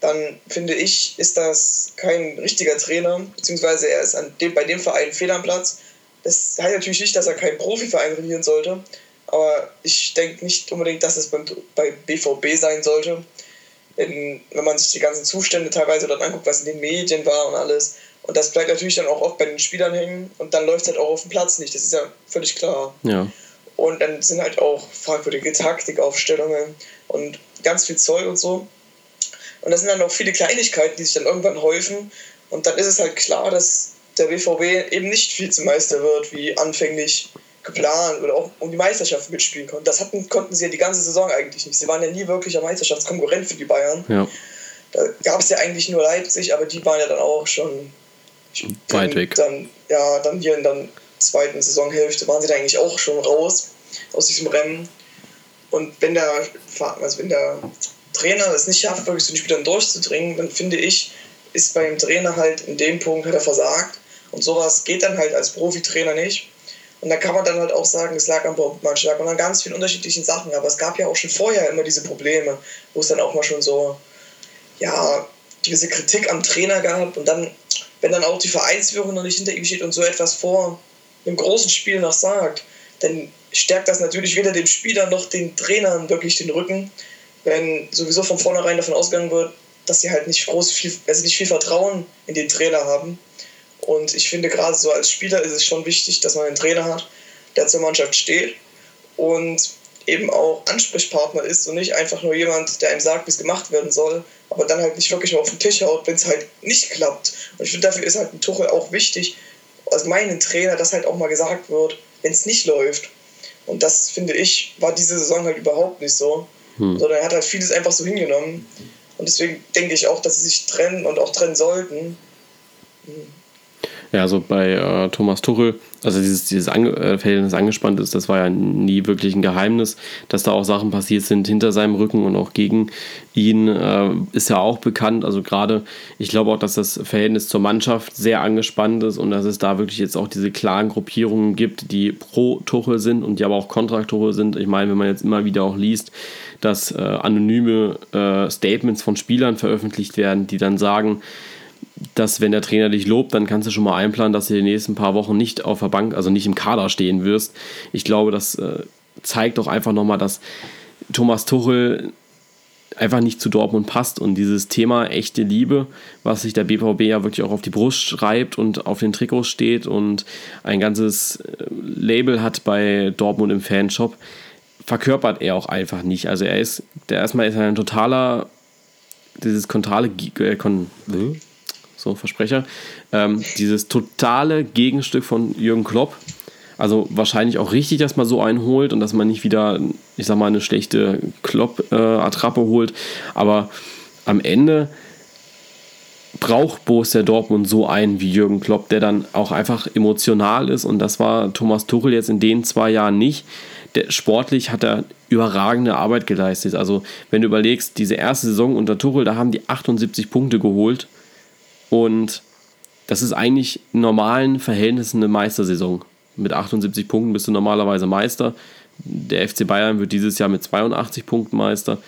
dann finde ich, ist das kein richtiger Trainer, beziehungsweise er ist an dem, bei dem Verein fehl am Platz das heißt natürlich nicht, dass er keinen Profiverein trainieren sollte, aber ich denke nicht unbedingt, dass es beim, bei BVB sein sollte. Denn wenn man sich die ganzen Zustände teilweise dort anguckt, was in den Medien war und alles, und das bleibt natürlich dann auch oft bei den Spielern hängen und dann läuft es halt auch auf dem Platz nicht, das ist ja völlig klar. Ja. Und dann sind halt auch fragwürdige Taktikaufstellungen und ganz viel Zeug und so. Und das sind dann auch viele Kleinigkeiten, die sich dann irgendwann häufen. Und dann ist es halt klar, dass der BVB eben nicht Vizemeister wird, wie anfänglich geplant oder auch um die Meisterschaft mitspielen konnten. Das hatten, konnten sie ja die ganze Saison eigentlich nicht. Sie waren ja nie wirklicher Meisterschaftskonkurrent für die Bayern. Ja. Da gab es ja eigentlich nur Leipzig, aber die waren ja dann auch schon weit weg. Dann, ja, dann hier in der zweiten Saisonhälfte waren sie da eigentlich auch schon raus aus diesem Rennen. Und wenn der, also wenn der Trainer es nicht schafft, wirklich zu den Spielern durchzudringen, dann finde ich, ist beim Trainer halt in dem Punkt hat er versagt. Und sowas geht dann halt als Profitrainer nicht. Und da kann man dann halt auch sagen, es lag am Bockmannschlag und an ganz vielen unterschiedlichen Sachen. Aber es gab ja auch schon vorher immer diese Probleme, wo es dann auch mal schon so, ja, diese Kritik am Trainer gab. Und dann, wenn dann auch die Vereinsführung noch nicht hinter ihm steht und so etwas vor, einem großen Spiel noch sagt, dann stärkt das natürlich weder dem Spieler noch den Trainern wirklich den Rücken, wenn sowieso von vornherein davon ausgegangen wird, dass sie halt nicht groß viel, also nicht viel Vertrauen in den Trainer haben. Und ich finde gerade so als Spieler ist es schon wichtig, dass man einen Trainer hat, der zur Mannschaft steht und eben auch Ansprechpartner ist und nicht einfach nur jemand, der einem sagt, wie es gemacht werden soll, aber dann halt nicht wirklich mal auf den Tisch haut, wenn es halt nicht klappt. Und ich finde, dafür ist halt ein Tuchel auch wichtig, als meinen Trainer, dass halt auch mal gesagt wird, wenn es nicht läuft. Und das, finde ich, war diese Saison halt überhaupt nicht so. Hm. Sondern er hat halt vieles einfach so hingenommen. Und deswegen denke ich auch, dass sie sich trennen und auch trennen sollten. Hm. Ja, also bei äh, Thomas Tuchel, also dieses, dieses Ange äh, Verhältnis angespannt ist, das war ja nie wirklich ein Geheimnis, dass da auch Sachen passiert sind hinter seinem Rücken und auch gegen ihn, äh, ist ja auch bekannt. Also gerade, ich glaube auch, dass das Verhältnis zur Mannschaft sehr angespannt ist und dass es da wirklich jetzt auch diese klaren Gruppierungen gibt, die pro Tuchel sind und die aber auch kontra Tuchel sind. Ich meine, wenn man jetzt immer wieder auch liest, dass äh, anonyme äh, Statements von Spielern veröffentlicht werden, die dann sagen, dass wenn der Trainer dich lobt, dann kannst du schon mal einplanen, dass du die nächsten paar Wochen nicht auf der Bank, also nicht im Kader stehen wirst. Ich glaube, das äh, zeigt doch einfach nochmal, dass Thomas Tuchel einfach nicht zu Dortmund passt und dieses Thema echte Liebe, was sich der BVB ja wirklich auch auf die Brust schreibt und auf den Trikots steht und ein ganzes äh, Label hat bei Dortmund im Fanshop, verkörpert er auch einfach nicht. Also er ist, der erstmal ist er ein totaler, dieses kontale, äh, kon, so Versprecher, ähm, dieses totale Gegenstück von Jürgen Klopp. Also wahrscheinlich auch richtig, dass man so einen holt und dass man nicht wieder, ich sag mal, eine schlechte Klopp-Attrappe holt. Aber am Ende braucht Borussia Dortmund so einen wie Jürgen Klopp, der dann auch einfach emotional ist. Und das war Thomas Tuchel jetzt in den zwei Jahren nicht. Der, sportlich hat er überragende Arbeit geleistet. Also wenn du überlegst, diese erste Saison unter Tuchel, da haben die 78 Punkte geholt und das ist eigentlich in normalen Verhältnissen eine Meistersaison. Mit 78 Punkten bist du normalerweise Meister. Der FC Bayern wird dieses Jahr mit 82 Punkten Meister.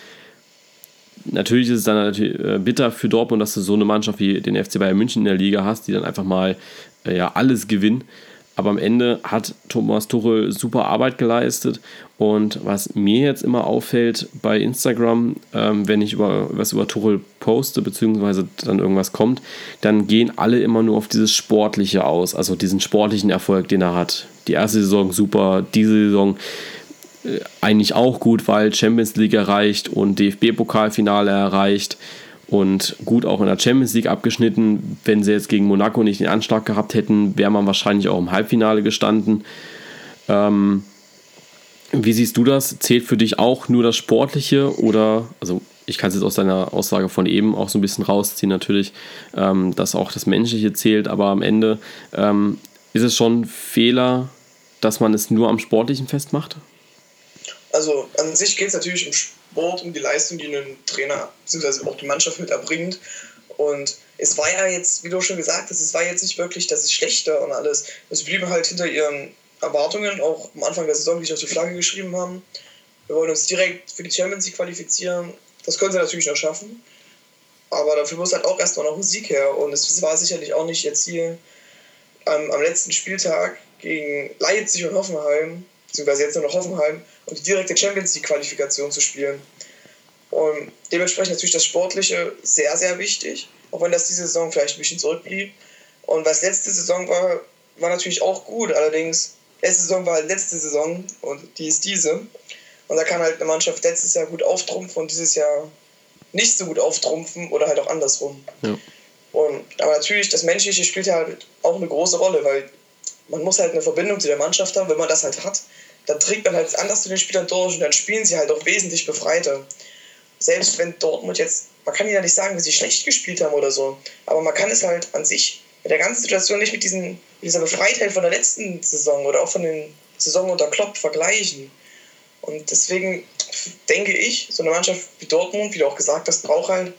Natürlich ist es dann natürlich äh, bitter für Dortmund, dass du so eine Mannschaft wie den FC Bayern München in der Liga hast, die dann einfach mal äh, ja, alles gewinnen. Aber am Ende hat Thomas Tuchel super Arbeit geleistet. Und was mir jetzt immer auffällt bei Instagram, ähm, wenn ich über, was über Tuchel poste, beziehungsweise dann irgendwas kommt, dann gehen alle immer nur auf dieses Sportliche aus, also diesen sportlichen Erfolg, den er hat. Die erste Saison super, diese Saison äh, eigentlich auch gut, weil Champions League erreicht und DFB-Pokalfinale erreicht und gut auch in der Champions League abgeschnitten. Wenn sie jetzt gegen Monaco nicht den Anschlag gehabt hätten, wäre man wahrscheinlich auch im Halbfinale gestanden. Ähm, wie siehst du das? Zählt für dich auch nur das Sportliche oder, also ich kann es jetzt aus deiner Aussage von eben auch so ein bisschen rausziehen, natürlich, ähm, dass auch das Menschliche zählt, aber am Ende ähm, ist es schon Fehler, dass man es nur am Sportlichen festmacht? Also an sich geht es natürlich um Sport Sport, um die Leistung, die ein Trainer bzw. auch die Mannschaft mit erbringt. Und es war ja jetzt, wie du schon gesagt hast, es war jetzt nicht wirklich, dass es schlechter und alles. Es blieben halt hinter ihren Erwartungen, auch am Anfang der Saison, die ich auf die Flagge geschrieben haben. Wir wollen uns direkt für die Champions League qualifizieren. Das können sie natürlich noch schaffen. Aber dafür muss halt auch erstmal noch Sieg her. Und es war sicherlich auch nicht jetzt hier ähm, am letzten Spieltag gegen Leipzig und Hoffenheim, beziehungsweise jetzt nur noch Hoffenheim, und die direkte Champions League-Qualifikation zu spielen. Und dementsprechend natürlich das Sportliche sehr, sehr wichtig, auch wenn das diese Saison vielleicht ein bisschen zurückblieb. Und was letzte Saison war, war natürlich auch gut, allerdings, letzte Saison war letzte Saison und die ist diese. Und da kann halt eine Mannschaft letztes Jahr gut auftrumpfen und dieses Jahr nicht so gut auftrumpfen oder halt auch andersrum. Ja. Und, aber natürlich, das Menschliche spielt halt auch eine große Rolle, weil man muss halt eine Verbindung zu der Mannschaft haben. Wenn man das halt hat, dann trägt man halt anders zu den Spielern durch und dann spielen sie halt auch wesentlich befreiter. Selbst wenn Dortmund jetzt, man kann ja nicht sagen, dass sie schlecht gespielt haben oder so, aber man kann es halt an sich mit der ganzen Situation nicht mit, diesen, mit dieser Befreitheit von der letzten Saison oder auch von den Saison unter Klopp vergleichen. Und deswegen denke ich, so eine Mannschaft wie Dortmund, wie du auch gesagt hast, braucht halt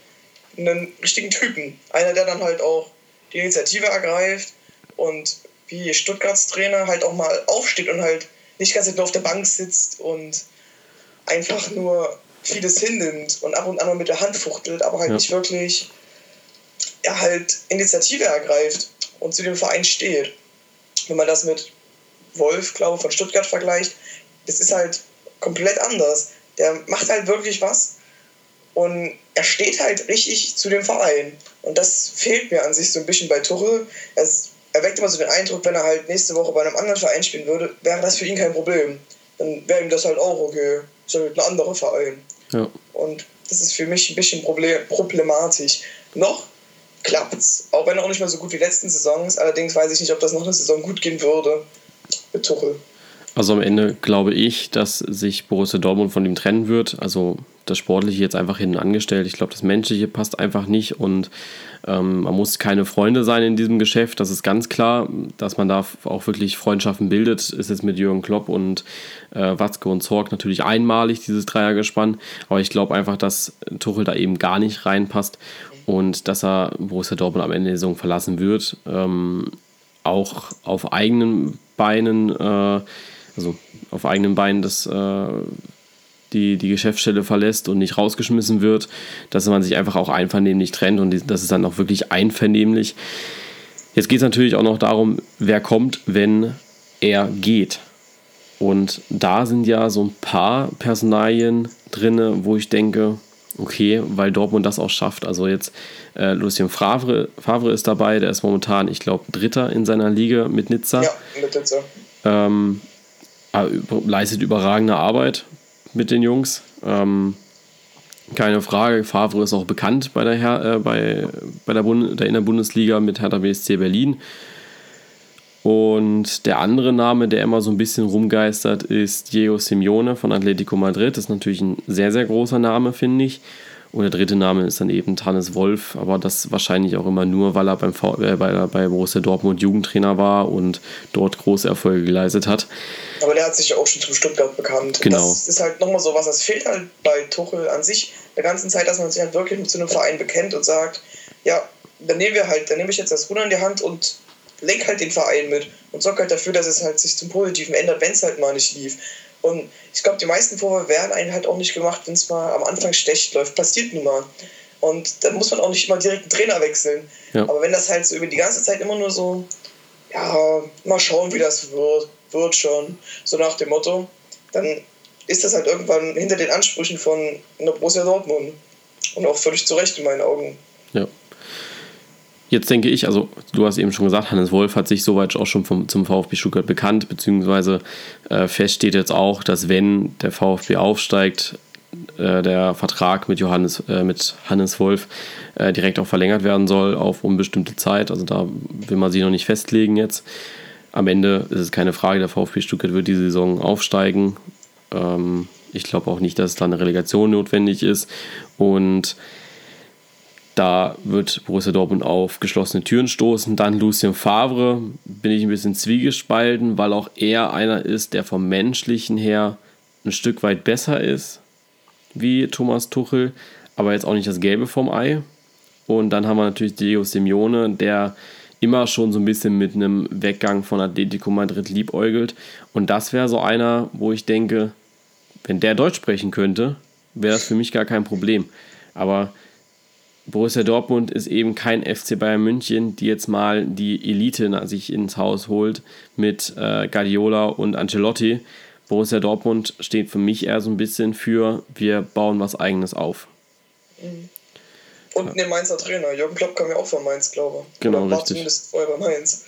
einen richtigen Typen. Einer, der dann halt auch die Initiative ergreift und wie Stuttgarts Trainer halt auch mal aufsteht und halt nicht ganz nur auf der Bank sitzt und einfach nur vieles hinnimmt und ab und an mal mit der Hand fuchtelt, aber halt ja. nicht wirklich ja, halt Initiative ergreift und zu dem Verein steht. Wenn man das mit Wolf, glaube ich, von Stuttgart vergleicht, das ist halt komplett anders. Der macht halt wirklich was und er steht halt richtig zu dem Verein. Und das fehlt mir an sich so ein bisschen bei Tuchel. Er, er weckt immer so den Eindruck, wenn er halt nächste Woche bei einem anderen Verein spielen würde, wäre das für ihn kein Problem. Dann wäre ihm das halt auch okay. Ist halt ein anderer Verein. Ja. Und das ist für mich ein bisschen problematisch. Noch klappt's, auch wenn er auch nicht mehr so gut wie letzten Saisons. Allerdings weiß ich nicht, ob das noch eine Saison gut gehen würde mit Tuchel. Also am Ende glaube ich, dass sich Borussia Dortmund von ihm trennen wird. Also das Sportliche jetzt einfach hinten angestellt. Ich glaube, das Menschliche passt einfach nicht und ähm, man muss keine Freunde sein in diesem Geschäft. Das ist ganz klar, dass man da auch wirklich Freundschaften bildet. Ist jetzt mit Jürgen Klopp und äh, Watzke und Zorg natürlich einmalig, dieses Dreiergespann. Aber ich glaube einfach, dass Tuchel da eben gar nicht reinpasst und dass er Borussia Dortmund am Ende der Saison verlassen wird. Ähm, auch auf eigenen Beinen, äh, also auf eigenen Beinen das äh, die, die Geschäftsstelle verlässt und nicht rausgeschmissen wird, dass man sich einfach auch einvernehmlich trennt und das ist dann auch wirklich einvernehmlich. Jetzt geht es natürlich auch noch darum, wer kommt, wenn er geht. Und da sind ja so ein paar Personalien drin, wo ich denke, okay, weil Dortmund das auch schafft. Also jetzt äh, Lucien Favre, Favre ist dabei, der ist momentan, ich glaube, Dritter in seiner Liga mit Nizza. Ja, mit Nizza. Ähm, leistet überragende Arbeit mit den Jungs. Ähm, keine Frage, Favre ist auch bekannt bei der, Her äh, bei, bei der, Bund der Innerbundesliga mit Hertha BSC Berlin. Und der andere Name, der immer so ein bisschen rumgeistert, ist Diego Simeone von Atletico Madrid. Das ist natürlich ein sehr, sehr großer Name, finde ich. Und der dritte Name ist dann eben Hannes Wolf, aber das wahrscheinlich auch immer nur, weil er beim v äh, bei, bei Borussia Dortmund Jugendtrainer war und dort große Erfolge geleistet hat. Aber der hat sich ja auch schon zum Stuttgart bekannt. Genau. Das ist halt nochmal so was, das fehlt halt bei Tuchel an sich der ganzen Zeit, dass man sich halt wirklich mit so einem Verein bekennt und sagt, ja, dann nehmen wir halt, dann nehme ich jetzt das Ruder in die Hand und lenk halt den Verein mit und sorg halt dafür, dass es halt sich zum Positiven ändert, wenn es halt mal nicht lief. Und ich glaube, die meisten Vorwürfe werden einen halt auch nicht gemacht, wenn es mal am Anfang schlecht läuft. Passiert nun mal. Und dann muss man auch nicht immer direkt einen Trainer wechseln. Ja. Aber wenn das halt so über die ganze Zeit immer nur so, ja, mal schauen, wie das wird, wird schon, so nach dem Motto, dann ist das halt irgendwann hinter den Ansprüchen von einer Borussia Dortmund. Und auch völlig zu Recht in meinen Augen. Jetzt denke ich, also du hast eben schon gesagt, Hannes Wolf hat sich soweit auch schon vom, zum VfB Stuttgart bekannt, beziehungsweise äh, fest steht jetzt auch, dass wenn der VfB aufsteigt, äh, der Vertrag mit Johannes, äh, mit Hannes Wolf äh, direkt auch verlängert werden soll auf unbestimmte Zeit. Also da will man sich noch nicht festlegen jetzt. Am Ende ist es keine Frage, der VfB Stuttgart wird diese Saison aufsteigen. Ähm, ich glaube auch nicht, dass da eine Relegation notwendig ist. Und da wird Borussia Dortmund auf geschlossene Türen stoßen. Dann Lucien Favre, bin ich ein bisschen zwiegespalten, weil auch er einer ist, der vom menschlichen her ein Stück weit besser ist wie Thomas Tuchel, aber jetzt auch nicht das Gelbe vom Ei. Und dann haben wir natürlich Diego Simeone, der immer schon so ein bisschen mit einem Weggang von Atletico Madrid liebäugelt. Und das wäre so einer, wo ich denke, wenn der Deutsch sprechen könnte, wäre das für mich gar kein Problem. Aber Borussia Dortmund ist eben kein FC Bayern München, die jetzt mal die Elite sich ins Haus holt mit äh, Guardiola und Ancelotti. Borussia Dortmund steht für mich eher so ein bisschen für, wir bauen was Eigenes auf. Mhm. Und ja. den Mainzer Trainer. Jürgen Klopp kam ja auch von Mainz, glaube ich. Genau, Oder richtig. zumindest vorher bei Mainz.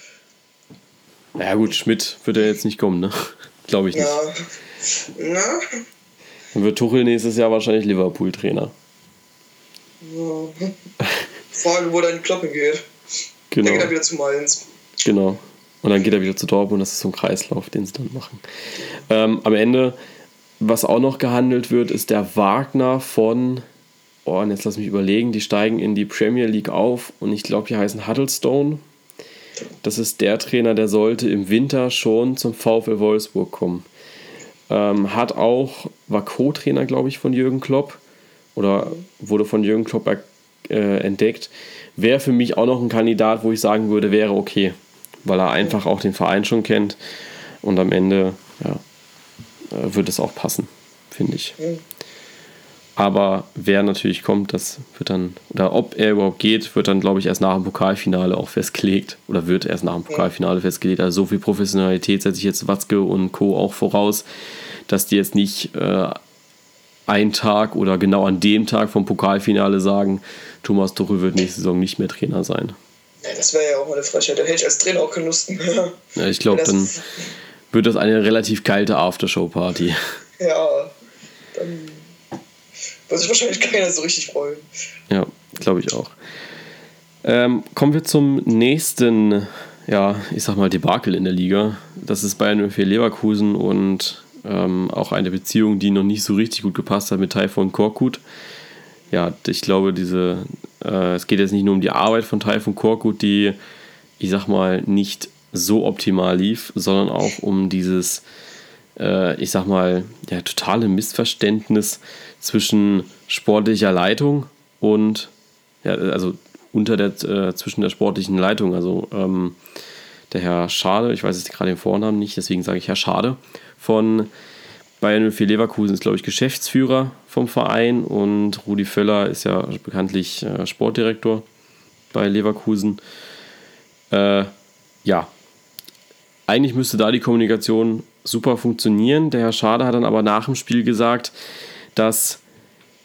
Ja gut, Schmidt wird er jetzt nicht kommen, ne? glaube ich nicht. Ja. Na? Dann wird Tuchel nächstes Jahr wahrscheinlich Liverpool-Trainer. Ja. Frage, wo dein Kloppe geht. Genau. Dann geht er wieder zu Mainz. Genau. Und dann geht er wieder zu Dortmund. Das ist so ein Kreislauf, den sie dann machen. Ähm, am Ende, was auch noch gehandelt wird, ist der Wagner von. Oh, und jetzt lass mich überlegen. Die steigen in die Premier League auf und ich glaube, die heißen Huddlestone. Das ist der Trainer, der sollte im Winter schon zum VfL Wolfsburg kommen. Ähm, hat auch, war Co-Trainer, glaube ich, von Jürgen Klopp oder wurde von Jürgen Klopp äh, entdeckt, wäre für mich auch noch ein Kandidat, wo ich sagen würde, wäre okay, weil er einfach auch den Verein schon kennt und am Ende ja, äh, wird es auch passen, finde ich. Aber wer natürlich kommt, das wird dann, oder ob er überhaupt geht, wird dann, glaube ich, erst nach dem Pokalfinale auch festgelegt. Oder wird erst nach dem Pokalfinale festgelegt. Also so viel Professionalität setze ich jetzt Watzke und Co. auch voraus, dass die jetzt nicht äh, einen Tag oder genau an dem Tag vom Pokalfinale sagen, Thomas Tuchel wird nächste Saison nicht mehr Trainer sein. Ja, das wäre ja auch mal eine Frechheit. Da hätte ich als Trainer auch keine Lust mehr. Ja, ich glaube, dann wird das eine relativ kalte Aftershow-Party. Ja, dann wird sich wahrscheinlich keiner so richtig freuen. Ja, glaube ich auch. Ähm, kommen wir zum nächsten, ja, ich sag mal, Debakel in der Liga. Das ist Bayern 04 Leverkusen und ähm, auch eine Beziehung, die noch nicht so richtig gut gepasst hat mit Taifun Korkut. Ja, ich glaube, diese, äh, es geht jetzt nicht nur um die Arbeit von Taifun Korkut, die, ich sag mal, nicht so optimal lief, sondern auch um dieses, äh, ich sag mal, ja, totale Missverständnis zwischen sportlicher Leitung und, ja, also unter der, äh, zwischen der sportlichen Leitung, also ähm, der Herr Schade, ich weiß jetzt gerade den Vornamen nicht, deswegen sage ich Herr Schade, von Bayern 04 Leverkusen ist, glaube ich, Geschäftsführer vom Verein und Rudi Völler ist ja bekanntlich äh, Sportdirektor bei Leverkusen. Äh, ja, eigentlich müsste da die Kommunikation super funktionieren. Der Herr Schade hat dann aber nach dem Spiel gesagt, dass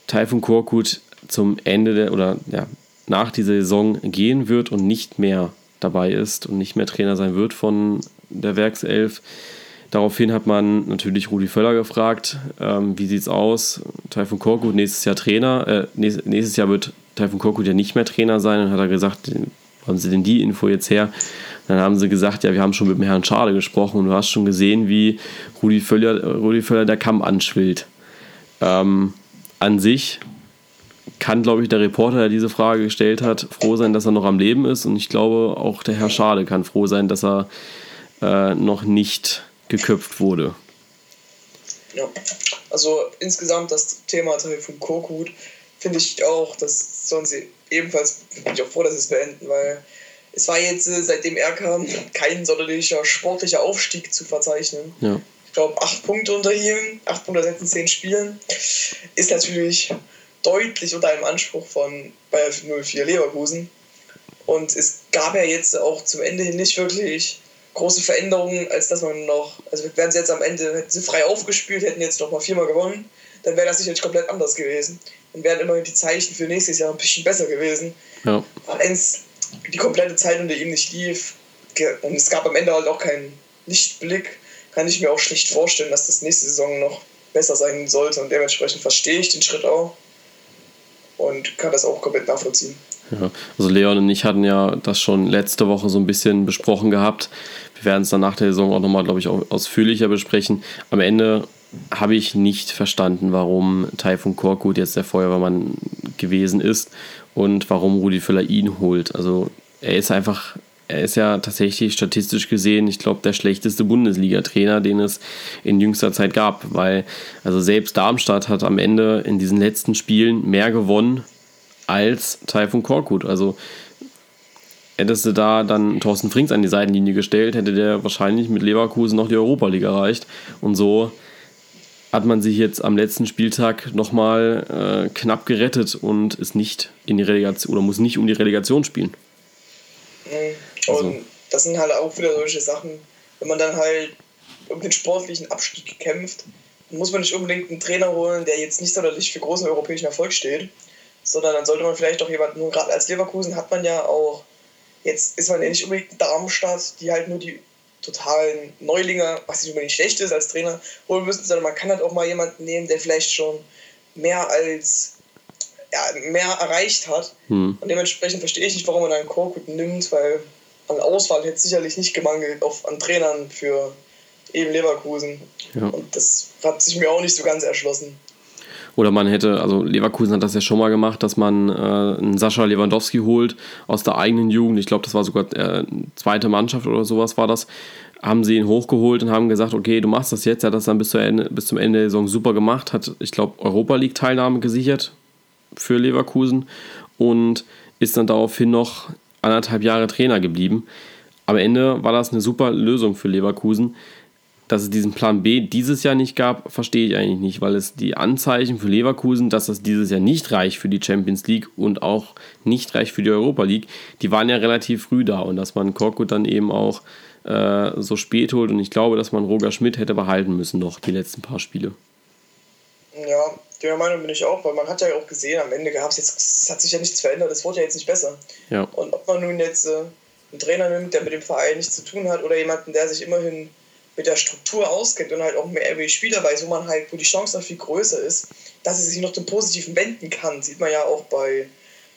Taifun Korkut zum Ende der oder ja, nach dieser Saison gehen wird und nicht mehr dabei ist und nicht mehr Trainer sein wird von der Werkself. Daraufhin hat man natürlich Rudi Völler gefragt, ähm, wie es aus? Taifun Korkut nächstes Jahr Trainer, äh, nächstes Jahr wird Taifun Korkut ja nicht mehr Trainer sein. Und hat er gesagt, haben Sie denn die Info jetzt her? Dann haben sie gesagt, ja, wir haben schon mit dem Herrn Schade gesprochen und du hast schon gesehen, wie Rudi Völler, Rudi Völler der Kamm anschwillt. Ähm, an sich kann, glaube ich, der Reporter, der diese Frage gestellt hat, froh sein, dass er noch am Leben ist. Und ich glaube, auch der Herr Schade kann froh sein, dass er äh, noch nicht geköpft wurde. Ja, also insgesamt das Thema von Korkut finde ich auch, das sollen sie ebenfalls, bin ich auch froh, dass sie es beenden, weil es war jetzt, äh, seitdem er kam, kein sonderlicher sportlicher Aufstieg zu verzeichnen. Ja. Ich glaube, acht Punkte unter ihm, acht Punkte seit zehn Spielen, ist natürlich deutlich unter einem Anspruch von Bayer 04 Leverkusen. Und es gab ja jetzt auch zum Ende hin nicht wirklich große Veränderungen, als dass man noch, also wären sie jetzt am Ende, hätten sie frei aufgespielt, hätten jetzt noch mal viermal gewonnen, dann wäre das sicherlich komplett anders gewesen. Dann wären immerhin die Zeichen für nächstes Jahr ein bisschen besser gewesen. Ja. Eins, die komplette Zeit unter ihm nicht lief. Und es gab am Ende halt auch keinen Lichtblick. Kann ich mir auch schlicht vorstellen, dass das nächste Saison noch besser sein sollte. Und dementsprechend verstehe ich den Schritt auch. Und kann das auch komplett nachvollziehen. Ja, also Leon und ich hatten ja das schon letzte Woche so ein bisschen besprochen gehabt. Wir werden es dann nach der Saison auch nochmal, glaube ich, ausführlicher besprechen. Am Ende habe ich nicht verstanden, warum Taifun Korkut jetzt der Feuerwehrmann gewesen ist und warum Rudi Völler ihn holt. Also er ist einfach, er ist ja tatsächlich statistisch gesehen, ich glaube, der schlechteste Bundesliga-Trainer, den es in jüngster Zeit gab, weil also selbst Darmstadt hat am Ende in diesen letzten Spielen mehr gewonnen als Taifun Korkut. Also hättest du da dann Thorsten Frings an die Seitenlinie gestellt, hätte der wahrscheinlich mit Leverkusen noch die Europa League erreicht. Und so hat man sich jetzt am letzten Spieltag nochmal äh, knapp gerettet und ist nicht in die Relegation oder muss nicht um die Relegation spielen. Mhm. Und also. das sind halt auch wieder solche Sachen, wenn man dann halt um den sportlichen Abstieg kämpft, muss man nicht unbedingt einen Trainer holen, der jetzt nicht sonderlich für großen europäischen Erfolg steht, sondern dann sollte man vielleicht auch jemanden, nur gerade als Leverkusen hat man ja auch, jetzt ist man ja nicht unbedingt Darmstadt, die halt nur die totalen Neulinge, was nicht unbedingt schlecht ist als Trainer, holen müssen, sondern man kann halt auch mal jemanden nehmen, der vielleicht schon mehr als ja, mehr erreicht hat. Hm. Und dementsprechend verstehe ich nicht, warum man einen Korkut nimmt, weil an Auswahl hätte es sicherlich nicht gemangelt auf, an Trainern für eben Leverkusen. Ja. Und das hat sich mir auch nicht so ganz erschlossen. Oder man hätte, also Leverkusen hat das ja schon mal gemacht, dass man äh, einen Sascha Lewandowski holt aus der eigenen Jugend. Ich glaube, das war sogar äh, zweite Mannschaft oder sowas war das. Haben sie ihn hochgeholt und haben gesagt, okay, du machst das jetzt. Er hat das dann bis, Ende, bis zum Ende der Saison super gemacht, hat, ich glaube, Europa League-Teilnahme gesichert für Leverkusen und ist dann daraufhin noch anderthalb Jahre Trainer geblieben. Am Ende war das eine super Lösung für Leverkusen dass es diesen Plan B dieses Jahr nicht gab, verstehe ich eigentlich nicht, weil es die Anzeichen für Leverkusen, dass das dieses Jahr nicht reicht für die Champions League und auch nicht reicht für die Europa League, die waren ja relativ früh da und dass man Korkut dann eben auch äh, so spät holt und ich glaube, dass man Roger Schmidt hätte behalten müssen noch die letzten paar Spiele. Ja, der Meinung bin ich auch, weil man hat ja auch gesehen, am Ende gab es jetzt, es hat sich ja nichts verändert, es wurde ja jetzt nicht besser. Ja. Und ob man nun jetzt äh, einen Trainer nimmt, der mit dem Verein nichts zu tun hat oder jemanden, der sich immerhin mit der Struktur auskennt und halt auch mehr die Spieler weiß, wo man halt, wo die Chance noch viel größer ist, dass es sich noch zum Positiven wenden kann. Sieht man ja auch bei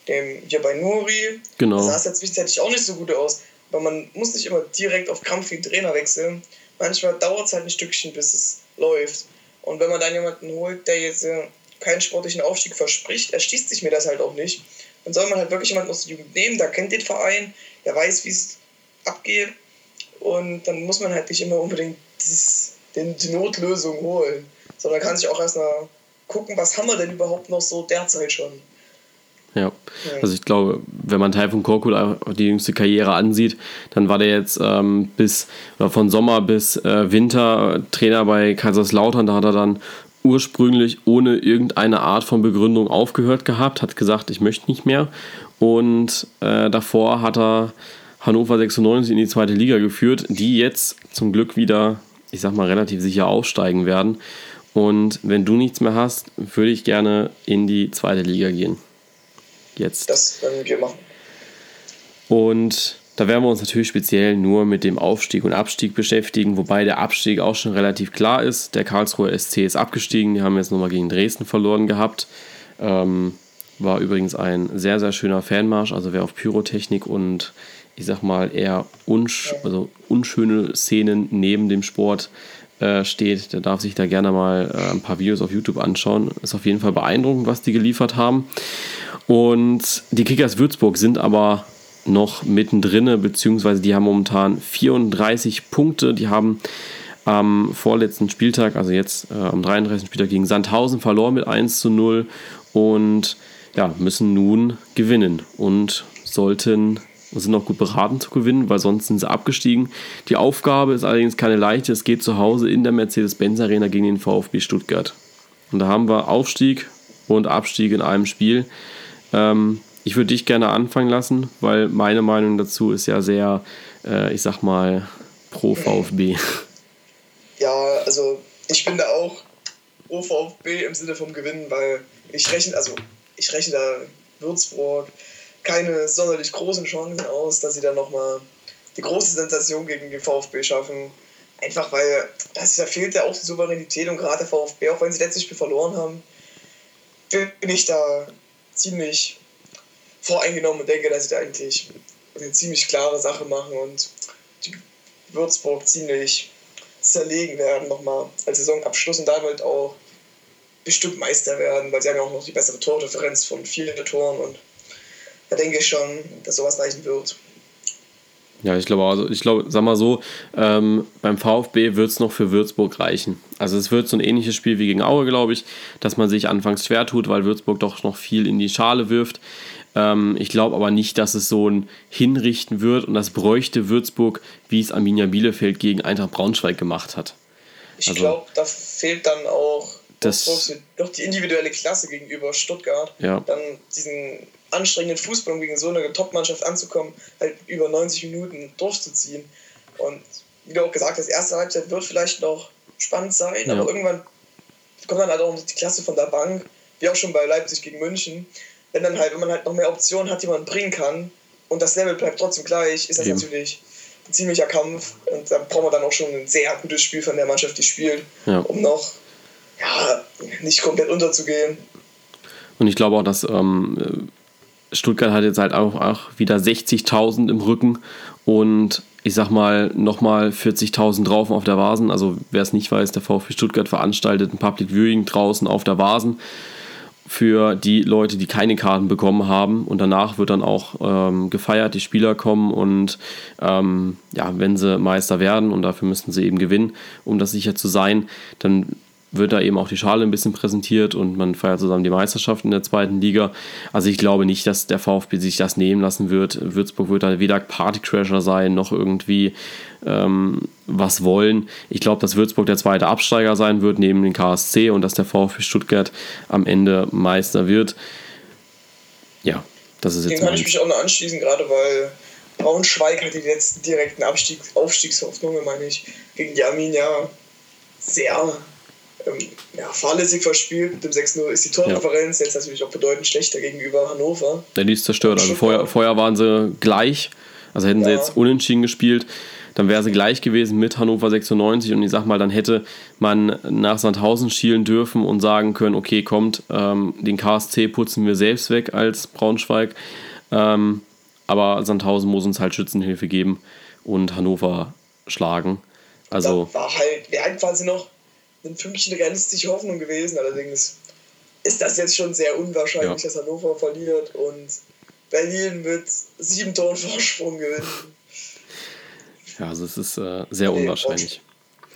dem, hier bei Nuri. Genau. Da sah es ja zwischenzeitlich auch nicht so gut aus. Weil man muss nicht immer direkt auf Krampf wie Trainer wechseln. Manchmal dauert es halt ein Stückchen, bis es läuft. Und wenn man dann jemanden holt, der jetzt äh, keinen sportlichen Aufstieg verspricht, erschließt sich mir das halt auch nicht. Dann soll man halt wirklich jemanden aus der Jugend nehmen, der kennt den Verein, der weiß, wie es abgeht und dann muss man halt nicht immer unbedingt dieses, den, die Notlösung holen, sondern kann sich auch erstmal gucken, was haben wir denn überhaupt noch so derzeit schon. Ja, also ich glaube, wenn man Teil von Korkut die jüngste Karriere ansieht, dann war der jetzt ähm, bis oder von Sommer bis äh, Winter Trainer bei Kaiserslautern. Da hat er dann ursprünglich ohne irgendeine Art von Begründung aufgehört gehabt, hat gesagt, ich möchte nicht mehr. Und äh, davor hat er Hannover 96 in die zweite Liga geführt, die jetzt zum Glück wieder, ich sag mal, relativ sicher aufsteigen werden. Und wenn du nichts mehr hast, würde ich gerne in die zweite Liga gehen. Jetzt. Das werden wir machen. Und da werden wir uns natürlich speziell nur mit dem Aufstieg und Abstieg beschäftigen, wobei der Abstieg auch schon relativ klar ist. Der Karlsruher SC ist abgestiegen, die haben jetzt nochmal gegen Dresden verloren gehabt. Ähm, war übrigens ein sehr, sehr schöner Fanmarsch. Also wer auf Pyrotechnik und ich sag mal, eher unsch also unschöne Szenen neben dem Sport äh, steht, der darf sich da gerne mal äh, ein paar Videos auf YouTube anschauen. Ist auf jeden Fall beeindruckend, was die geliefert haben. Und die Kickers Würzburg sind aber noch mittendrin, beziehungsweise die haben momentan 34 Punkte. Die haben am vorletzten Spieltag, also jetzt äh, am 33. Spieltag gegen Sandhausen verloren mit 1 zu 0 und ja, müssen nun gewinnen und sollten und sind auch gut beraten zu gewinnen, weil sonst sind sie abgestiegen. Die Aufgabe ist allerdings keine leichte. Es geht zu Hause in der Mercedes-Benz Arena gegen den VfB Stuttgart. Und da haben wir Aufstieg und Abstieg in einem Spiel. Ähm, ich würde dich gerne anfangen lassen, weil meine Meinung dazu ist ja sehr, äh, ich sag mal, pro VfB. Ja, also ich bin da auch pro VfB im Sinne vom Gewinnen, weil ich rechne, also ich rechne da Würzburg, keine sonderlich großen Chancen aus, dass sie dann nochmal die große Sensation gegen den VfB schaffen. Einfach weil das, da fehlt ja auch die Souveränität und gerade der VfB, auch wenn sie letztes Spiel verloren haben, bin ich da ziemlich voreingenommen und denke, dass sie da eigentlich eine ziemlich klare Sache machen und die Würzburg ziemlich zerlegen werden nochmal als Saisonabschluss und damit auch bestimmt Meister werden, weil sie haben ja auch noch die bessere Tordifferenz von vielen Toren und da denke ich schon, dass sowas reichen wird. Ja, ich glaube, also ich glaube, sag mal so, ähm, beim VfB wird es noch für Würzburg reichen. Also es wird so ein ähnliches Spiel wie gegen Aue, glaube ich, dass man sich anfangs schwer tut, weil Würzburg doch noch viel in die Schale wirft. Ähm, ich glaube aber nicht, dass es so ein Hinrichten wird und das bräuchte Würzburg, wie es Arminia Bielefeld gegen Eintracht Braunschweig gemacht hat. Ich also, glaube, da fehlt dann auch das, noch die individuelle Klasse gegenüber Stuttgart. Ja. Dann diesen anstrengenden Fußball, um gegen so eine Top-Mannschaft anzukommen, halt über 90 Minuten durchzuziehen. Und wie du auch gesagt hast, erste Halbzeit wird vielleicht noch spannend sein, ja. aber irgendwann kommt dann halt auch die Klasse von der Bank, wie auch schon bei Leipzig gegen München. Wenn dann halt, wenn man halt noch mehr Optionen hat, die man bringen kann und das Level bleibt trotzdem gleich, ist das Eben. natürlich ein ziemlicher Kampf und da braucht man dann auch schon ein sehr gutes Spiel von der Mannschaft, die spielt, ja. um noch ja, nicht komplett unterzugehen. Und ich glaube auch, dass ähm, Stuttgart hat jetzt halt auch, auch wieder 60.000 im Rücken und ich sag mal nochmal 40.000 drauf auf der Vasen. Also wer es nicht weiß, der VfB Stuttgart veranstaltet ein Public Viewing draußen auf der Vasen für die Leute, die keine Karten bekommen haben. Und danach wird dann auch ähm, gefeiert, die Spieler kommen und ähm, ja, wenn sie Meister werden und dafür müssen sie eben gewinnen, um das sicher zu sein, dann wird da eben auch die Schale ein bisschen präsentiert und man feiert zusammen die Meisterschaft in der zweiten Liga. Also ich glaube nicht, dass der VfB sich das nehmen lassen wird. Würzburg wird da weder Partycrasher sein, noch irgendwie ähm, was wollen. Ich glaube, dass Würzburg der zweite Absteiger sein wird neben den KSC und dass der VfB Stuttgart am Ende Meister wird. Ja, das ist jetzt. Dem kann ich mich auch noch anschließen, gerade weil Braunschweig hat die letzten direkten Abstieg, Aufstiegshoffnungen, meine ich, gegen die Arminia sehr ähm, ja, fahrlässig verspielt. Mit dem 6-0 ist die Tordifferenz ja. jetzt natürlich auch bedeutend schlechter gegenüber Hannover. Ja, die ist zerstört. Also vorher, vorher waren sie gleich. Also hätten ja. sie jetzt unentschieden gespielt, dann wäre sie gleich gewesen mit Hannover 96 und ich sag mal, dann hätte man nach Sandhausen schielen dürfen und sagen können, okay, kommt, ähm, den KSC putzen wir selbst weg als Braunschweig, ähm, aber Sandhausen muss uns halt Schützenhilfe geben und Hannover schlagen. Also da war halt, wäre halt quasi noch ein Fünkchen realistische Hoffnung gewesen. Allerdings ist das jetzt schon sehr unwahrscheinlich, ja. dass Hannover verliert und Berlin mit sieben Toren Vorsprung gewinnt. Ja, also es ist äh, sehr nee, unwahrscheinlich.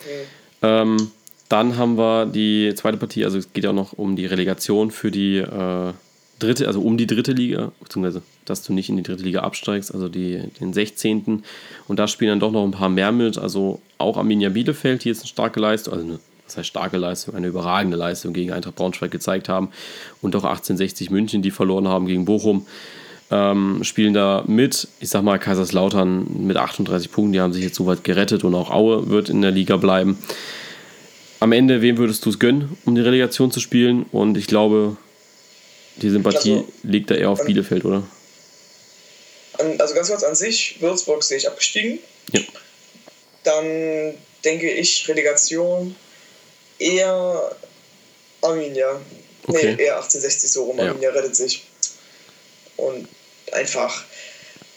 Okay. Ähm, dann haben wir die zweite Partie, also es geht ja auch noch um die Relegation für die äh, dritte, also um die dritte Liga, beziehungsweise dass du nicht in die dritte Liga absteigst, also die, den 16. Und da spielen dann doch noch ein paar mehr mit, also auch Arminia Bielefeld, die jetzt eine starke Leistung, also eine das heißt starke Leistung, eine überragende Leistung gegen Eintracht Braunschweig gezeigt haben und auch 1860 München, die verloren haben gegen Bochum, ähm, spielen da mit. Ich sag mal, Kaiserslautern mit 38 Punkten, die haben sich jetzt soweit gerettet und auch Aue wird in der Liga bleiben. Am Ende, wem würdest du es gönnen, um die Relegation zu spielen? Und ich glaube, die Sympathie also, liegt da eher auf Bielefeld, oder? Also ganz kurz an sich, Würzburg sehe ich abgestiegen. Ja. Dann denke ich Relegation eher Arminia. Okay. Nee, eher 1860 so rum. Arminia ja. rettet sich. Und einfach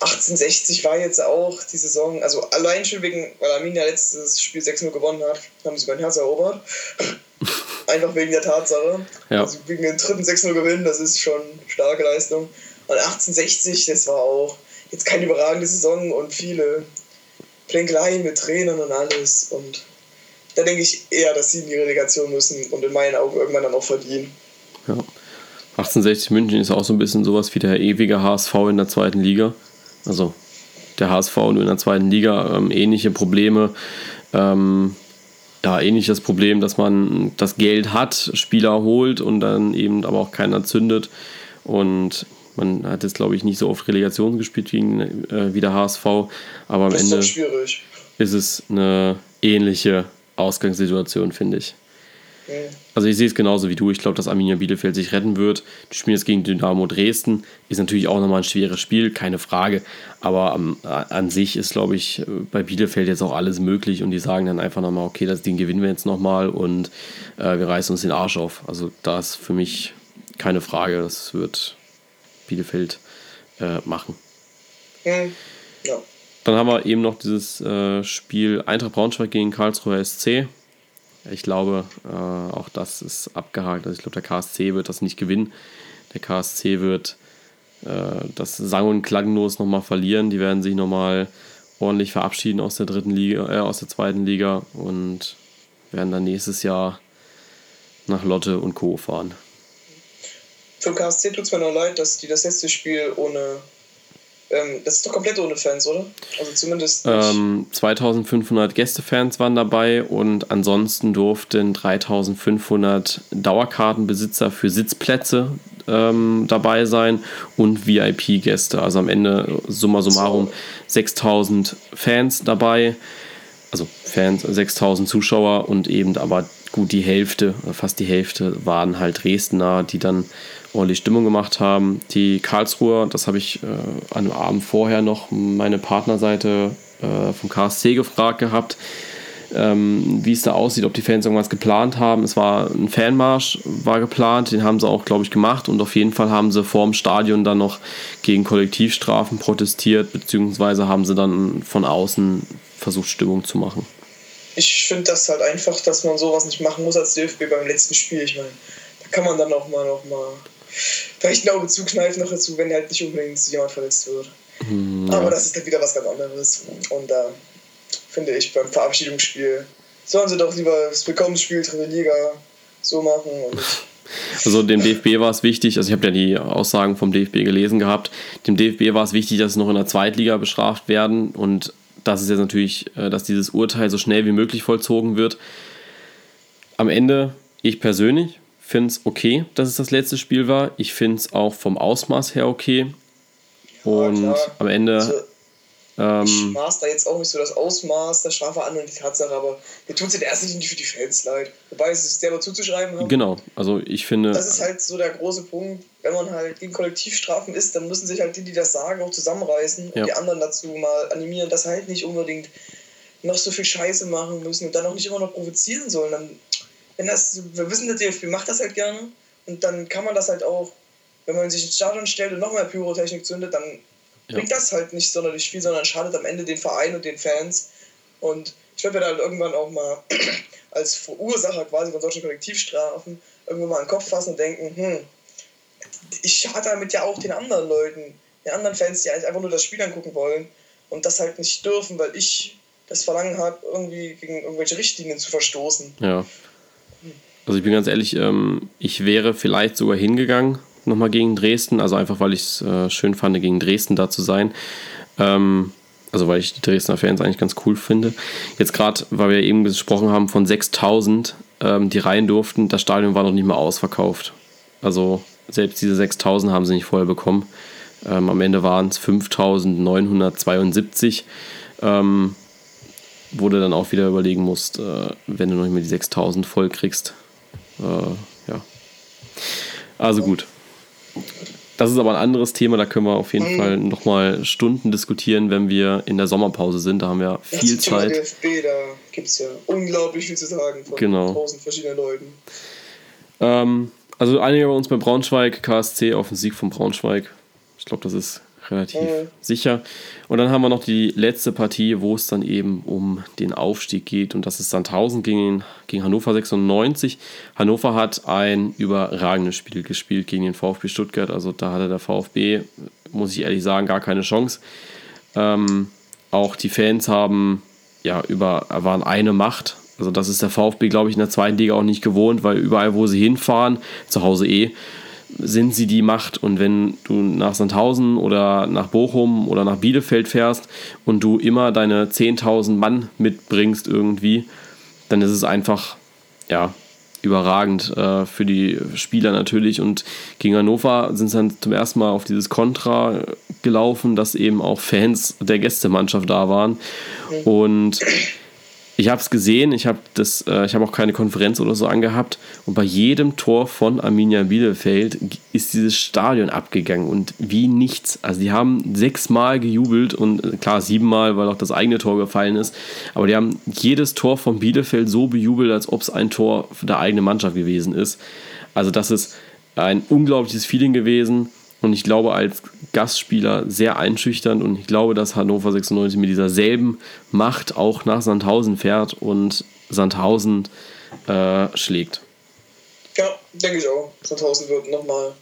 1860 war jetzt auch die Saison, also allein schon wegen, weil Arminia letztes Spiel 6-0 gewonnen hat, haben sie mein Herz erobert. Einfach wegen der Tatsache. Ja. Also wegen dem dritten 6-0 gewinnen, das ist schon starke Leistung. Und 1860, das war auch jetzt keine überragende Saison und viele Plänkeleien mit Trainern und alles. Und da denke ich eher, dass sie in die Relegation müssen und in meinen Augen irgendwann dann auch verdienen. Ja. 1860 München ist auch so ein bisschen sowas wie der ewige HSV in der zweiten Liga. Also der HSV nur in der zweiten Liga, ähm, ähnliche Probleme. Ähm, ja, ähnliches Problem, dass man das Geld hat, Spieler holt und dann eben aber auch keiner zündet. Und man hat jetzt, glaube ich, nicht so oft Relegation gespielt wie, äh, wie der HSV, aber am Ende ist, ist es eine ähnliche Ausgangssituation, finde ich. Also ich sehe es genauso wie du. Ich glaube, dass Arminia Bielefeld sich retten wird. Die spielen jetzt gegen Dynamo Dresden. Ist natürlich auch nochmal ein schweres Spiel, keine Frage. Aber um, an sich ist, glaube ich, bei Bielefeld jetzt auch alles möglich. Und die sagen dann einfach nochmal, okay, das Ding gewinnen wir jetzt nochmal und äh, wir reißen uns den Arsch auf. Also da ist für mich keine Frage. Das wird Bielefeld äh, machen. Mhm. Ja. Dann haben wir eben noch dieses äh, Spiel Eintracht Braunschweig gegen Karlsruher SC. Ich glaube, äh, auch das ist abgehakt. Also ich glaube, der KSC wird das nicht gewinnen. Der KSC wird äh, das sang- und klanglos nochmal verlieren. Die werden sich nochmal ordentlich verabschieden aus der dritten Liga, äh, aus der zweiten Liga und werden dann nächstes Jahr nach Lotte und Co. fahren. Für KSC tut es mir noch leid, dass die das letzte Spiel ohne das ist doch komplett ohne Fans, oder? Also zumindest. Ähm, 2500 Gästefans waren dabei und ansonsten durften 3500 Dauerkartenbesitzer für Sitzplätze ähm, dabei sein und VIP-Gäste. Also am Ende summa summarum so. 6000 Fans dabei. Also Fans, 6000 Zuschauer und eben aber gut die Hälfte, fast die Hälfte waren halt Dresdner, die dann ordentlich Stimmung gemacht haben. Die Karlsruher, das habe ich äh, an dem Abend vorher noch meine Partnerseite äh, vom KSC gefragt gehabt, ähm, wie es da aussieht, ob die Fans irgendwas geplant haben. Es war ein Fanmarsch, war geplant, den haben sie auch, glaube ich, gemacht und auf jeden Fall haben sie vor dem Stadion dann noch gegen Kollektivstrafen protestiert, beziehungsweise haben sie dann von außen versucht, Stimmung zu machen. Ich finde das halt einfach, dass man sowas nicht machen muss als DFB beim letzten Spiel. Ich meine, da kann man dann auch mal noch mal vielleicht ein Auge zukneifen noch dazu, wenn halt nicht unbedingt jemand verletzt wird. Hm, ja. Aber das ist dann wieder was ganz anderes. Und da finde ich beim Verabschiedungsspiel sollen sie doch lieber das Willkommensspiel Dritte Liga so machen. Und also dem DFB war es wichtig, also ich habe ja die Aussagen vom DFB gelesen gehabt, dem DFB war es wichtig, dass es noch in der Zweitliga bestraft werden und das ist jetzt natürlich, äh, dass dieses Urteil so schnell wie möglich vollzogen wird. Am Ende, ich persönlich finde es okay, dass es das letzte Spiel war. Ich finde es auch vom Ausmaß her okay. Ja, und klar. am Ende also, ähm, ich maß da jetzt auch nicht so das Ausmaß der Strafe an und die Tatsache, aber mir tut es in erster Linie nicht für die Fans leid. Wobei es selber zuzuschreiben haben. Genau, also ich finde. Das ist halt so der große Punkt. Wenn man halt gegen Kollektivstrafen ist, dann müssen sich halt die, die das sagen, auch zusammenreißen ja. und die anderen dazu mal animieren, dass halt nicht unbedingt noch so viel Scheiße machen müssen und dann auch nicht immer noch provozieren sollen. Dann, wenn das, wir wissen, der DFB macht das halt gerne und dann kann man das halt auch, wenn man sich ins Stadion stellt und noch mehr Pyrotechnik zündet, dann ja. bringt das halt nicht sonderlich viel, sondern schadet am Ende den Verein und den Fans. Und ich werde mir dann halt irgendwann auch mal als Verursacher quasi von solchen Kollektivstrafen irgendwann mal an den Kopf fassen und denken, hm, ich schade damit ja auch den anderen Leuten, den anderen Fans, die einfach nur das Spiel angucken wollen und das halt nicht dürfen, weil ich das Verlangen habe, irgendwie gegen irgendwelche Richtlinien zu verstoßen. Ja. Also ich bin ganz ehrlich, ähm, ich wäre vielleicht sogar hingegangen, nochmal gegen Dresden, also einfach weil ich es äh, schön fand, gegen Dresden da zu sein. Ähm, also weil ich die Dresdner Fans eigentlich ganz cool finde. Jetzt gerade, weil wir eben gesprochen haben von 6000, ähm, die rein durften, das Stadion war noch nicht mal ausverkauft. Also selbst diese 6000 haben sie nicht vorher bekommen. Ähm, am Ende waren es 5972. Ähm, wo du dann auch wieder überlegen musst, äh, wenn du noch nicht mehr die 6000 voll kriegst. Äh, ja. Also gut. Das ist aber ein anderes Thema, da können wir auf jeden mhm. Fall nochmal Stunden diskutieren, wenn wir in der Sommerpause sind. Da haben wir viel das Zeit. DFB, da gibt es ja unglaublich viel zu sagen von genau. tausend verschiedenen Leuten. Ähm, also einigen wir uns bei Braunschweig, KSC auf den Sieg von Braunschweig. Ich glaube, das ist relativ mhm. sicher. Und dann haben wir noch die letzte Partie, wo es dann eben um den Aufstieg geht. Und das ist Sandhausen gegen, gegen Hannover 96. Hannover hat ein überragendes Spiel gespielt gegen den VfB Stuttgart. Also da hatte der VfB, muss ich ehrlich sagen, gar keine Chance. Ähm, auch die Fans haben ja über waren eine Macht. Also das ist der VfB, glaube ich, in der zweiten Liga auch nicht gewohnt, weil überall, wo sie hinfahren, zu Hause eh, sind sie die Macht. Und wenn du nach Sandhausen oder nach Bochum oder nach Bielefeld fährst und du immer deine 10.000 Mann mitbringst irgendwie, dann ist es einfach, ja, überragend äh, für die Spieler natürlich. Und gegen Hannover sind sie dann zum ersten Mal auf dieses Kontra gelaufen, dass eben auch Fans der Gästemannschaft da waren. Und ich habe es gesehen, ich habe äh, ich auch keine Konferenz oder so angehabt und bei jedem Tor von Arminia Bielefeld ist dieses Stadion abgegangen und wie nichts. Also die haben sechsmal gejubelt und äh, klar siebenmal, weil auch das eigene Tor gefallen ist, aber die haben jedes Tor von Bielefeld so bejubelt, als ob es ein Tor der eigenen Mannschaft gewesen ist. Also das ist ein unglaubliches Feeling gewesen und ich glaube, als Gastspieler sehr einschüchternd. Und ich glaube, dass Hannover 96 mit dieser selben Macht auch nach Sandhausen fährt und Sandhausen äh, schlägt. Ja, denke ich auch. Sandhausen wird nochmal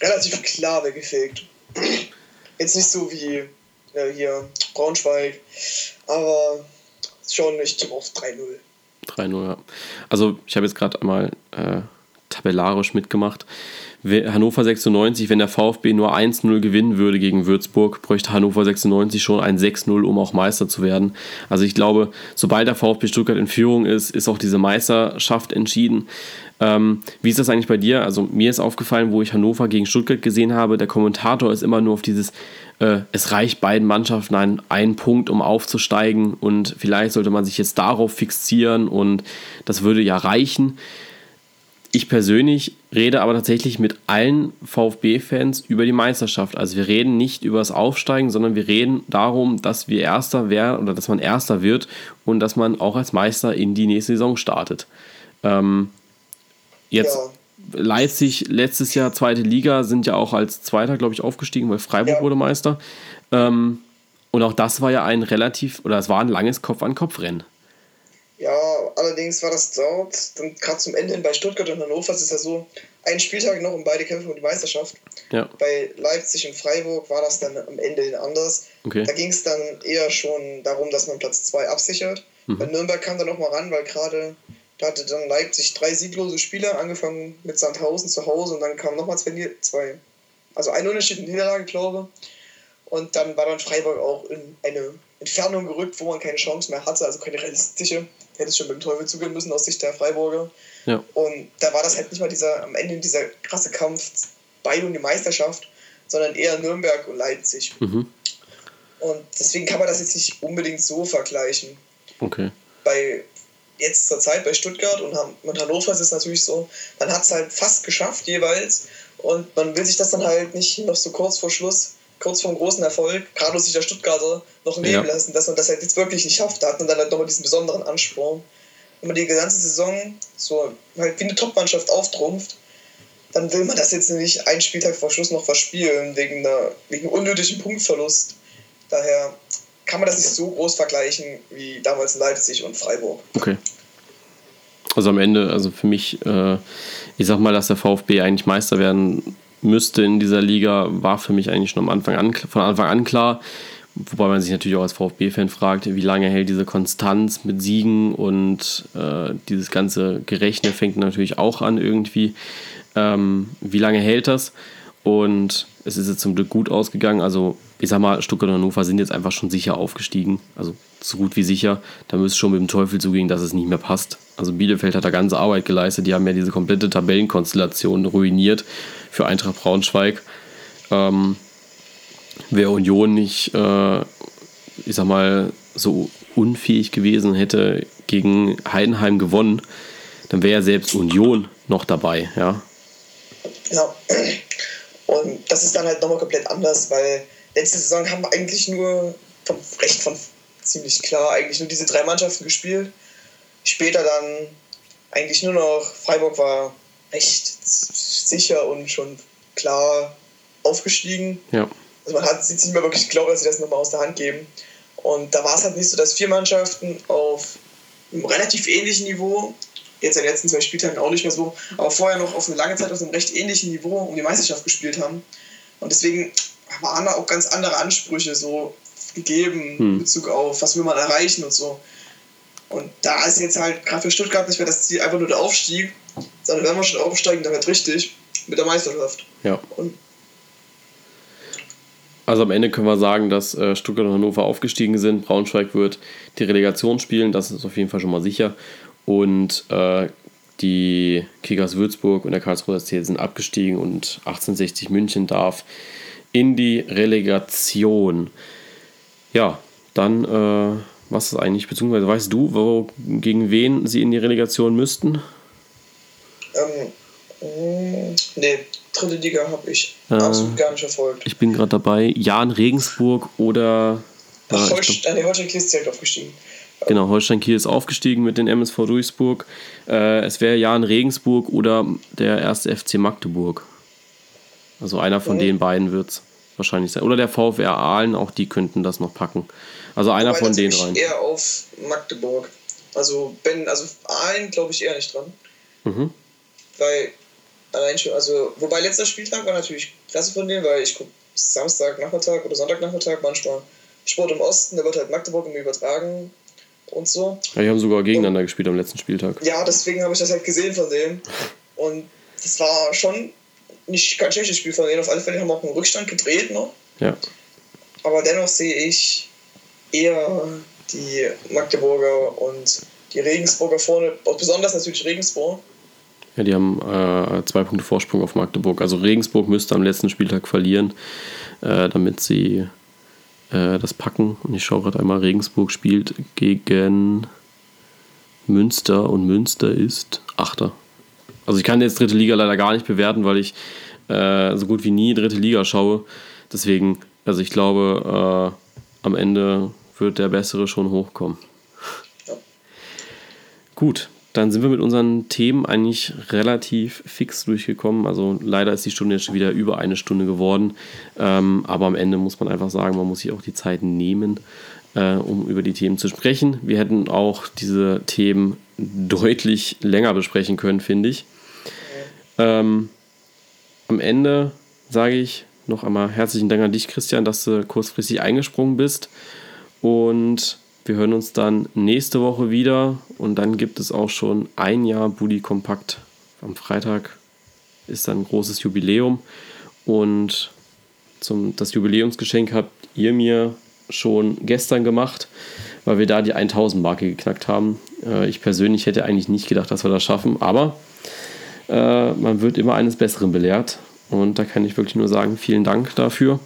relativ klar weggefegt. Jetzt nicht so wie äh, hier Braunschweig, aber schon nicht auf 3-0. 3-0, ja. Also ich habe jetzt gerade einmal äh, tabellarisch mitgemacht. Hannover 96, wenn der VfB nur 1-0 gewinnen würde gegen Würzburg, bräuchte Hannover 96 schon ein 6-0, um auch Meister zu werden. Also ich glaube, sobald der VfB Stuttgart in Führung ist, ist auch diese Meisterschaft entschieden. Ähm, wie ist das eigentlich bei dir? Also mir ist aufgefallen, wo ich Hannover gegen Stuttgart gesehen habe, der Kommentator ist immer nur auf dieses, äh, es reicht beiden Mannschaften ein, ein Punkt, um aufzusteigen und vielleicht sollte man sich jetzt darauf fixieren und das würde ja reichen. Ich persönlich rede aber tatsächlich mit allen VfB-Fans über die Meisterschaft. Also wir reden nicht über das Aufsteigen, sondern wir reden darum, dass wir Erster werden oder dass man Erster wird und dass man auch als Meister in die nächste Saison startet. Ähm, jetzt ja. Leipzig letztes Jahr zweite Liga sind ja auch als Zweiter, glaube ich, aufgestiegen, weil Freiburg ja. wurde Meister. Ähm, und auch das war ja ein relativ, oder es war ein langes Kopf-an-Kopf-Rennen. Ja, allerdings war das dort, dann gerade zum Ende hin bei Stuttgart und Hannover, ist ja so, ein Spieltag noch und beide kämpfen um die Meisterschaft. Ja. Bei Leipzig und Freiburg war das dann am Ende anders. Okay. Da ging es dann eher schon darum, dass man Platz 2 absichert. Mhm. Bei Nürnberg kam da noch mal ran, weil gerade Da hatte dann Leipzig drei sieglose Spiele, angefangen mit Sandhausen zu Hause und dann kamen nochmal zwei, zwei, also ein Unterschied in Niederlage, glaube Und dann war dann Freiburg auch in eine Entfernung gerückt, wo man keine Chance mehr hatte, also keine realistische. Hätte es schon mit dem Teufel zugehen müssen aus Sicht der Freiburger. Ja. Und da war das halt nicht mal dieser, am Ende dieser krasse Kampf beide um die Meisterschaft, sondern eher Nürnberg und Leipzig. Mhm. Und deswegen kann man das jetzt nicht unbedingt so vergleichen. Okay. Bei jetzt zur Zeit bei Stuttgart und, mit Hannover ist es natürlich so, man hat es halt fast geschafft jeweils und man will sich das dann halt nicht noch so kurz vor Schluss, kurz vor dem großen Erfolg, gerade sich der Stuttgarter, noch nehmen ja. lassen, dass man das halt jetzt wirklich nicht schafft. Da hat man dann halt nochmal diesen besonderen Ansporn. Wenn man die ganze Saison so halt wie eine Topmannschaft auftrumpft, dann will man das jetzt nicht einen Spieltag vor Schluss noch verspielen, wegen, einer, wegen einem unnötigen Punktverlust. Daher kann man das nicht so groß vergleichen wie damals in Leipzig und Freiburg. Okay. Also am Ende, also für mich, äh, ich sag mal, dass der VfB eigentlich Meister werden müsste in dieser Liga, war für mich eigentlich schon am Anfang an, von Anfang an klar. Wobei man sich natürlich auch als VfB-Fan fragt, wie lange hält diese Konstanz mit Siegen und äh, dieses ganze Gerechne fängt natürlich auch an irgendwie. Ähm, wie lange hält das? Und es ist jetzt zum Glück gut ausgegangen. Also, ich sag mal, Stuttgart und Hannover sind jetzt einfach schon sicher aufgestiegen. Also, so gut wie sicher. Da müsste schon mit dem Teufel zugehen, dass es nicht mehr passt. Also, Bielefeld hat da ganze Arbeit geleistet. Die haben ja diese komplette Tabellenkonstellation ruiniert für Eintracht Braunschweig. Ähm, Wäre Union nicht, äh, ich sag mal, so unfähig gewesen, hätte gegen Heidenheim gewonnen, dann wäre ja selbst Union noch dabei, ja. Ja, und das ist dann halt nochmal komplett anders, weil letzte Saison haben wir eigentlich nur vom, recht von ziemlich klar eigentlich nur diese drei Mannschaften gespielt. Später dann eigentlich nur noch Freiburg war recht sicher und schon klar aufgestiegen. Ja. Also man hat sich nicht mehr wirklich geglaubt, dass sie das nochmal aus der Hand geben. Und da war es halt nicht so, dass vier Mannschaften auf einem relativ ähnlichen Niveau jetzt in den letzten zwei Spieltagen auch nicht mehr so, aber vorher noch auf eine lange Zeit auf einem recht ähnlichen Niveau um die Meisterschaft gespielt haben. Und deswegen waren da auch ganz andere Ansprüche so gegeben hm. in Bezug auf, was will man erreichen und so. Und da ist jetzt halt gerade für Stuttgart nicht mehr das Ziel einfach nur der Aufstieg, sondern wenn wir schon aufsteigen, dann halt richtig mit der Meisterschaft. Ja. Und also am Ende können wir sagen, dass äh, Stuttgart und Hannover aufgestiegen sind. Braunschweig wird die Relegation spielen, das ist auf jeden Fall schon mal sicher. Und äh, die Kickers Würzburg und der Karlsruher SC sind abgestiegen und 1860 München darf in die Relegation. Ja, dann, äh, was ist eigentlich, beziehungsweise weißt du, wo, gegen wen sie in die Relegation müssten? Ähm, mm, nee, dritte Liga habe ich äh, absolut gar nicht verfolgt. Ich bin gerade dabei, Jan Regensburg oder. Ach, Holstein, nee, Holstein Kiel ist direkt aufgestiegen. Genau, Holstein Kiel ist aufgestiegen mit den MSV Duisburg. Äh, es wäre Jan Regensburg oder der erste FC Magdeburg. Also einer von mhm. den beiden wird es wahrscheinlich sein. Oder der VfR Aalen, auch die könnten das noch packen. Also einer Wobei, von den dreien. eher auf Magdeburg. Also, ben, also Aalen glaube ich eher nicht dran. Mhm. Weil allein schon, also, wobei letzter Spieltag war natürlich klasse von denen, weil ich gucke Samstagnachmittag oder Sonntagnachmittag manchmal Sport im Osten, da wird halt Magdeburg immer übertragen und so. Ja, die haben sogar gegeneinander und, gespielt am letzten Spieltag. Ja, deswegen habe ich das halt gesehen von denen. Und das war schon nicht kein schlechtes Spiel von denen. Auf alle Fälle haben wir auch einen Rückstand gedreht noch. Ja. Aber dennoch sehe ich eher die Magdeburger und die Regensburger vorne, besonders natürlich Regensburg. Ja, die haben äh, zwei Punkte Vorsprung auf Magdeburg. Also Regensburg müsste am letzten Spieltag verlieren, äh, damit sie äh, das packen. Und ich schaue gerade einmal, Regensburg spielt gegen Münster und Münster ist Achter. Also ich kann jetzt dritte Liga leider gar nicht bewerten, weil ich äh, so gut wie nie dritte Liga schaue. Deswegen, also ich glaube, äh, am Ende wird der Bessere schon hochkommen. Gut, dann sind wir mit unseren Themen eigentlich relativ fix durchgekommen. Also leider ist die Stunde jetzt schon wieder über eine Stunde geworden. Ähm, aber am Ende muss man einfach sagen, man muss sich auch die Zeit nehmen, äh, um über die Themen zu sprechen. Wir hätten auch diese Themen deutlich länger besprechen können, finde ich. Ähm, am Ende sage ich noch einmal herzlichen Dank an dich, Christian, dass du kurzfristig eingesprungen bist. Und wir hören uns dann nächste Woche wieder und dann gibt es auch schon ein Jahr Bully Kompakt. Am Freitag ist dann ein großes Jubiläum und zum, das Jubiläumsgeschenk habt ihr mir schon gestern gemacht, weil wir da die 1000 Marke geknackt haben. Äh, ich persönlich hätte eigentlich nicht gedacht, dass wir das schaffen, aber äh, man wird immer eines Besseren belehrt und da kann ich wirklich nur sagen, vielen Dank dafür.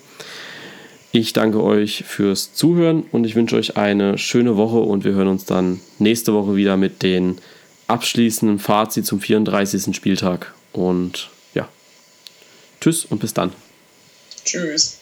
Ich danke euch fürs Zuhören und ich wünsche euch eine schöne Woche und wir hören uns dann nächste Woche wieder mit den abschließenden Fazit zum 34. Spieltag. Und ja, tschüss und bis dann. Tschüss.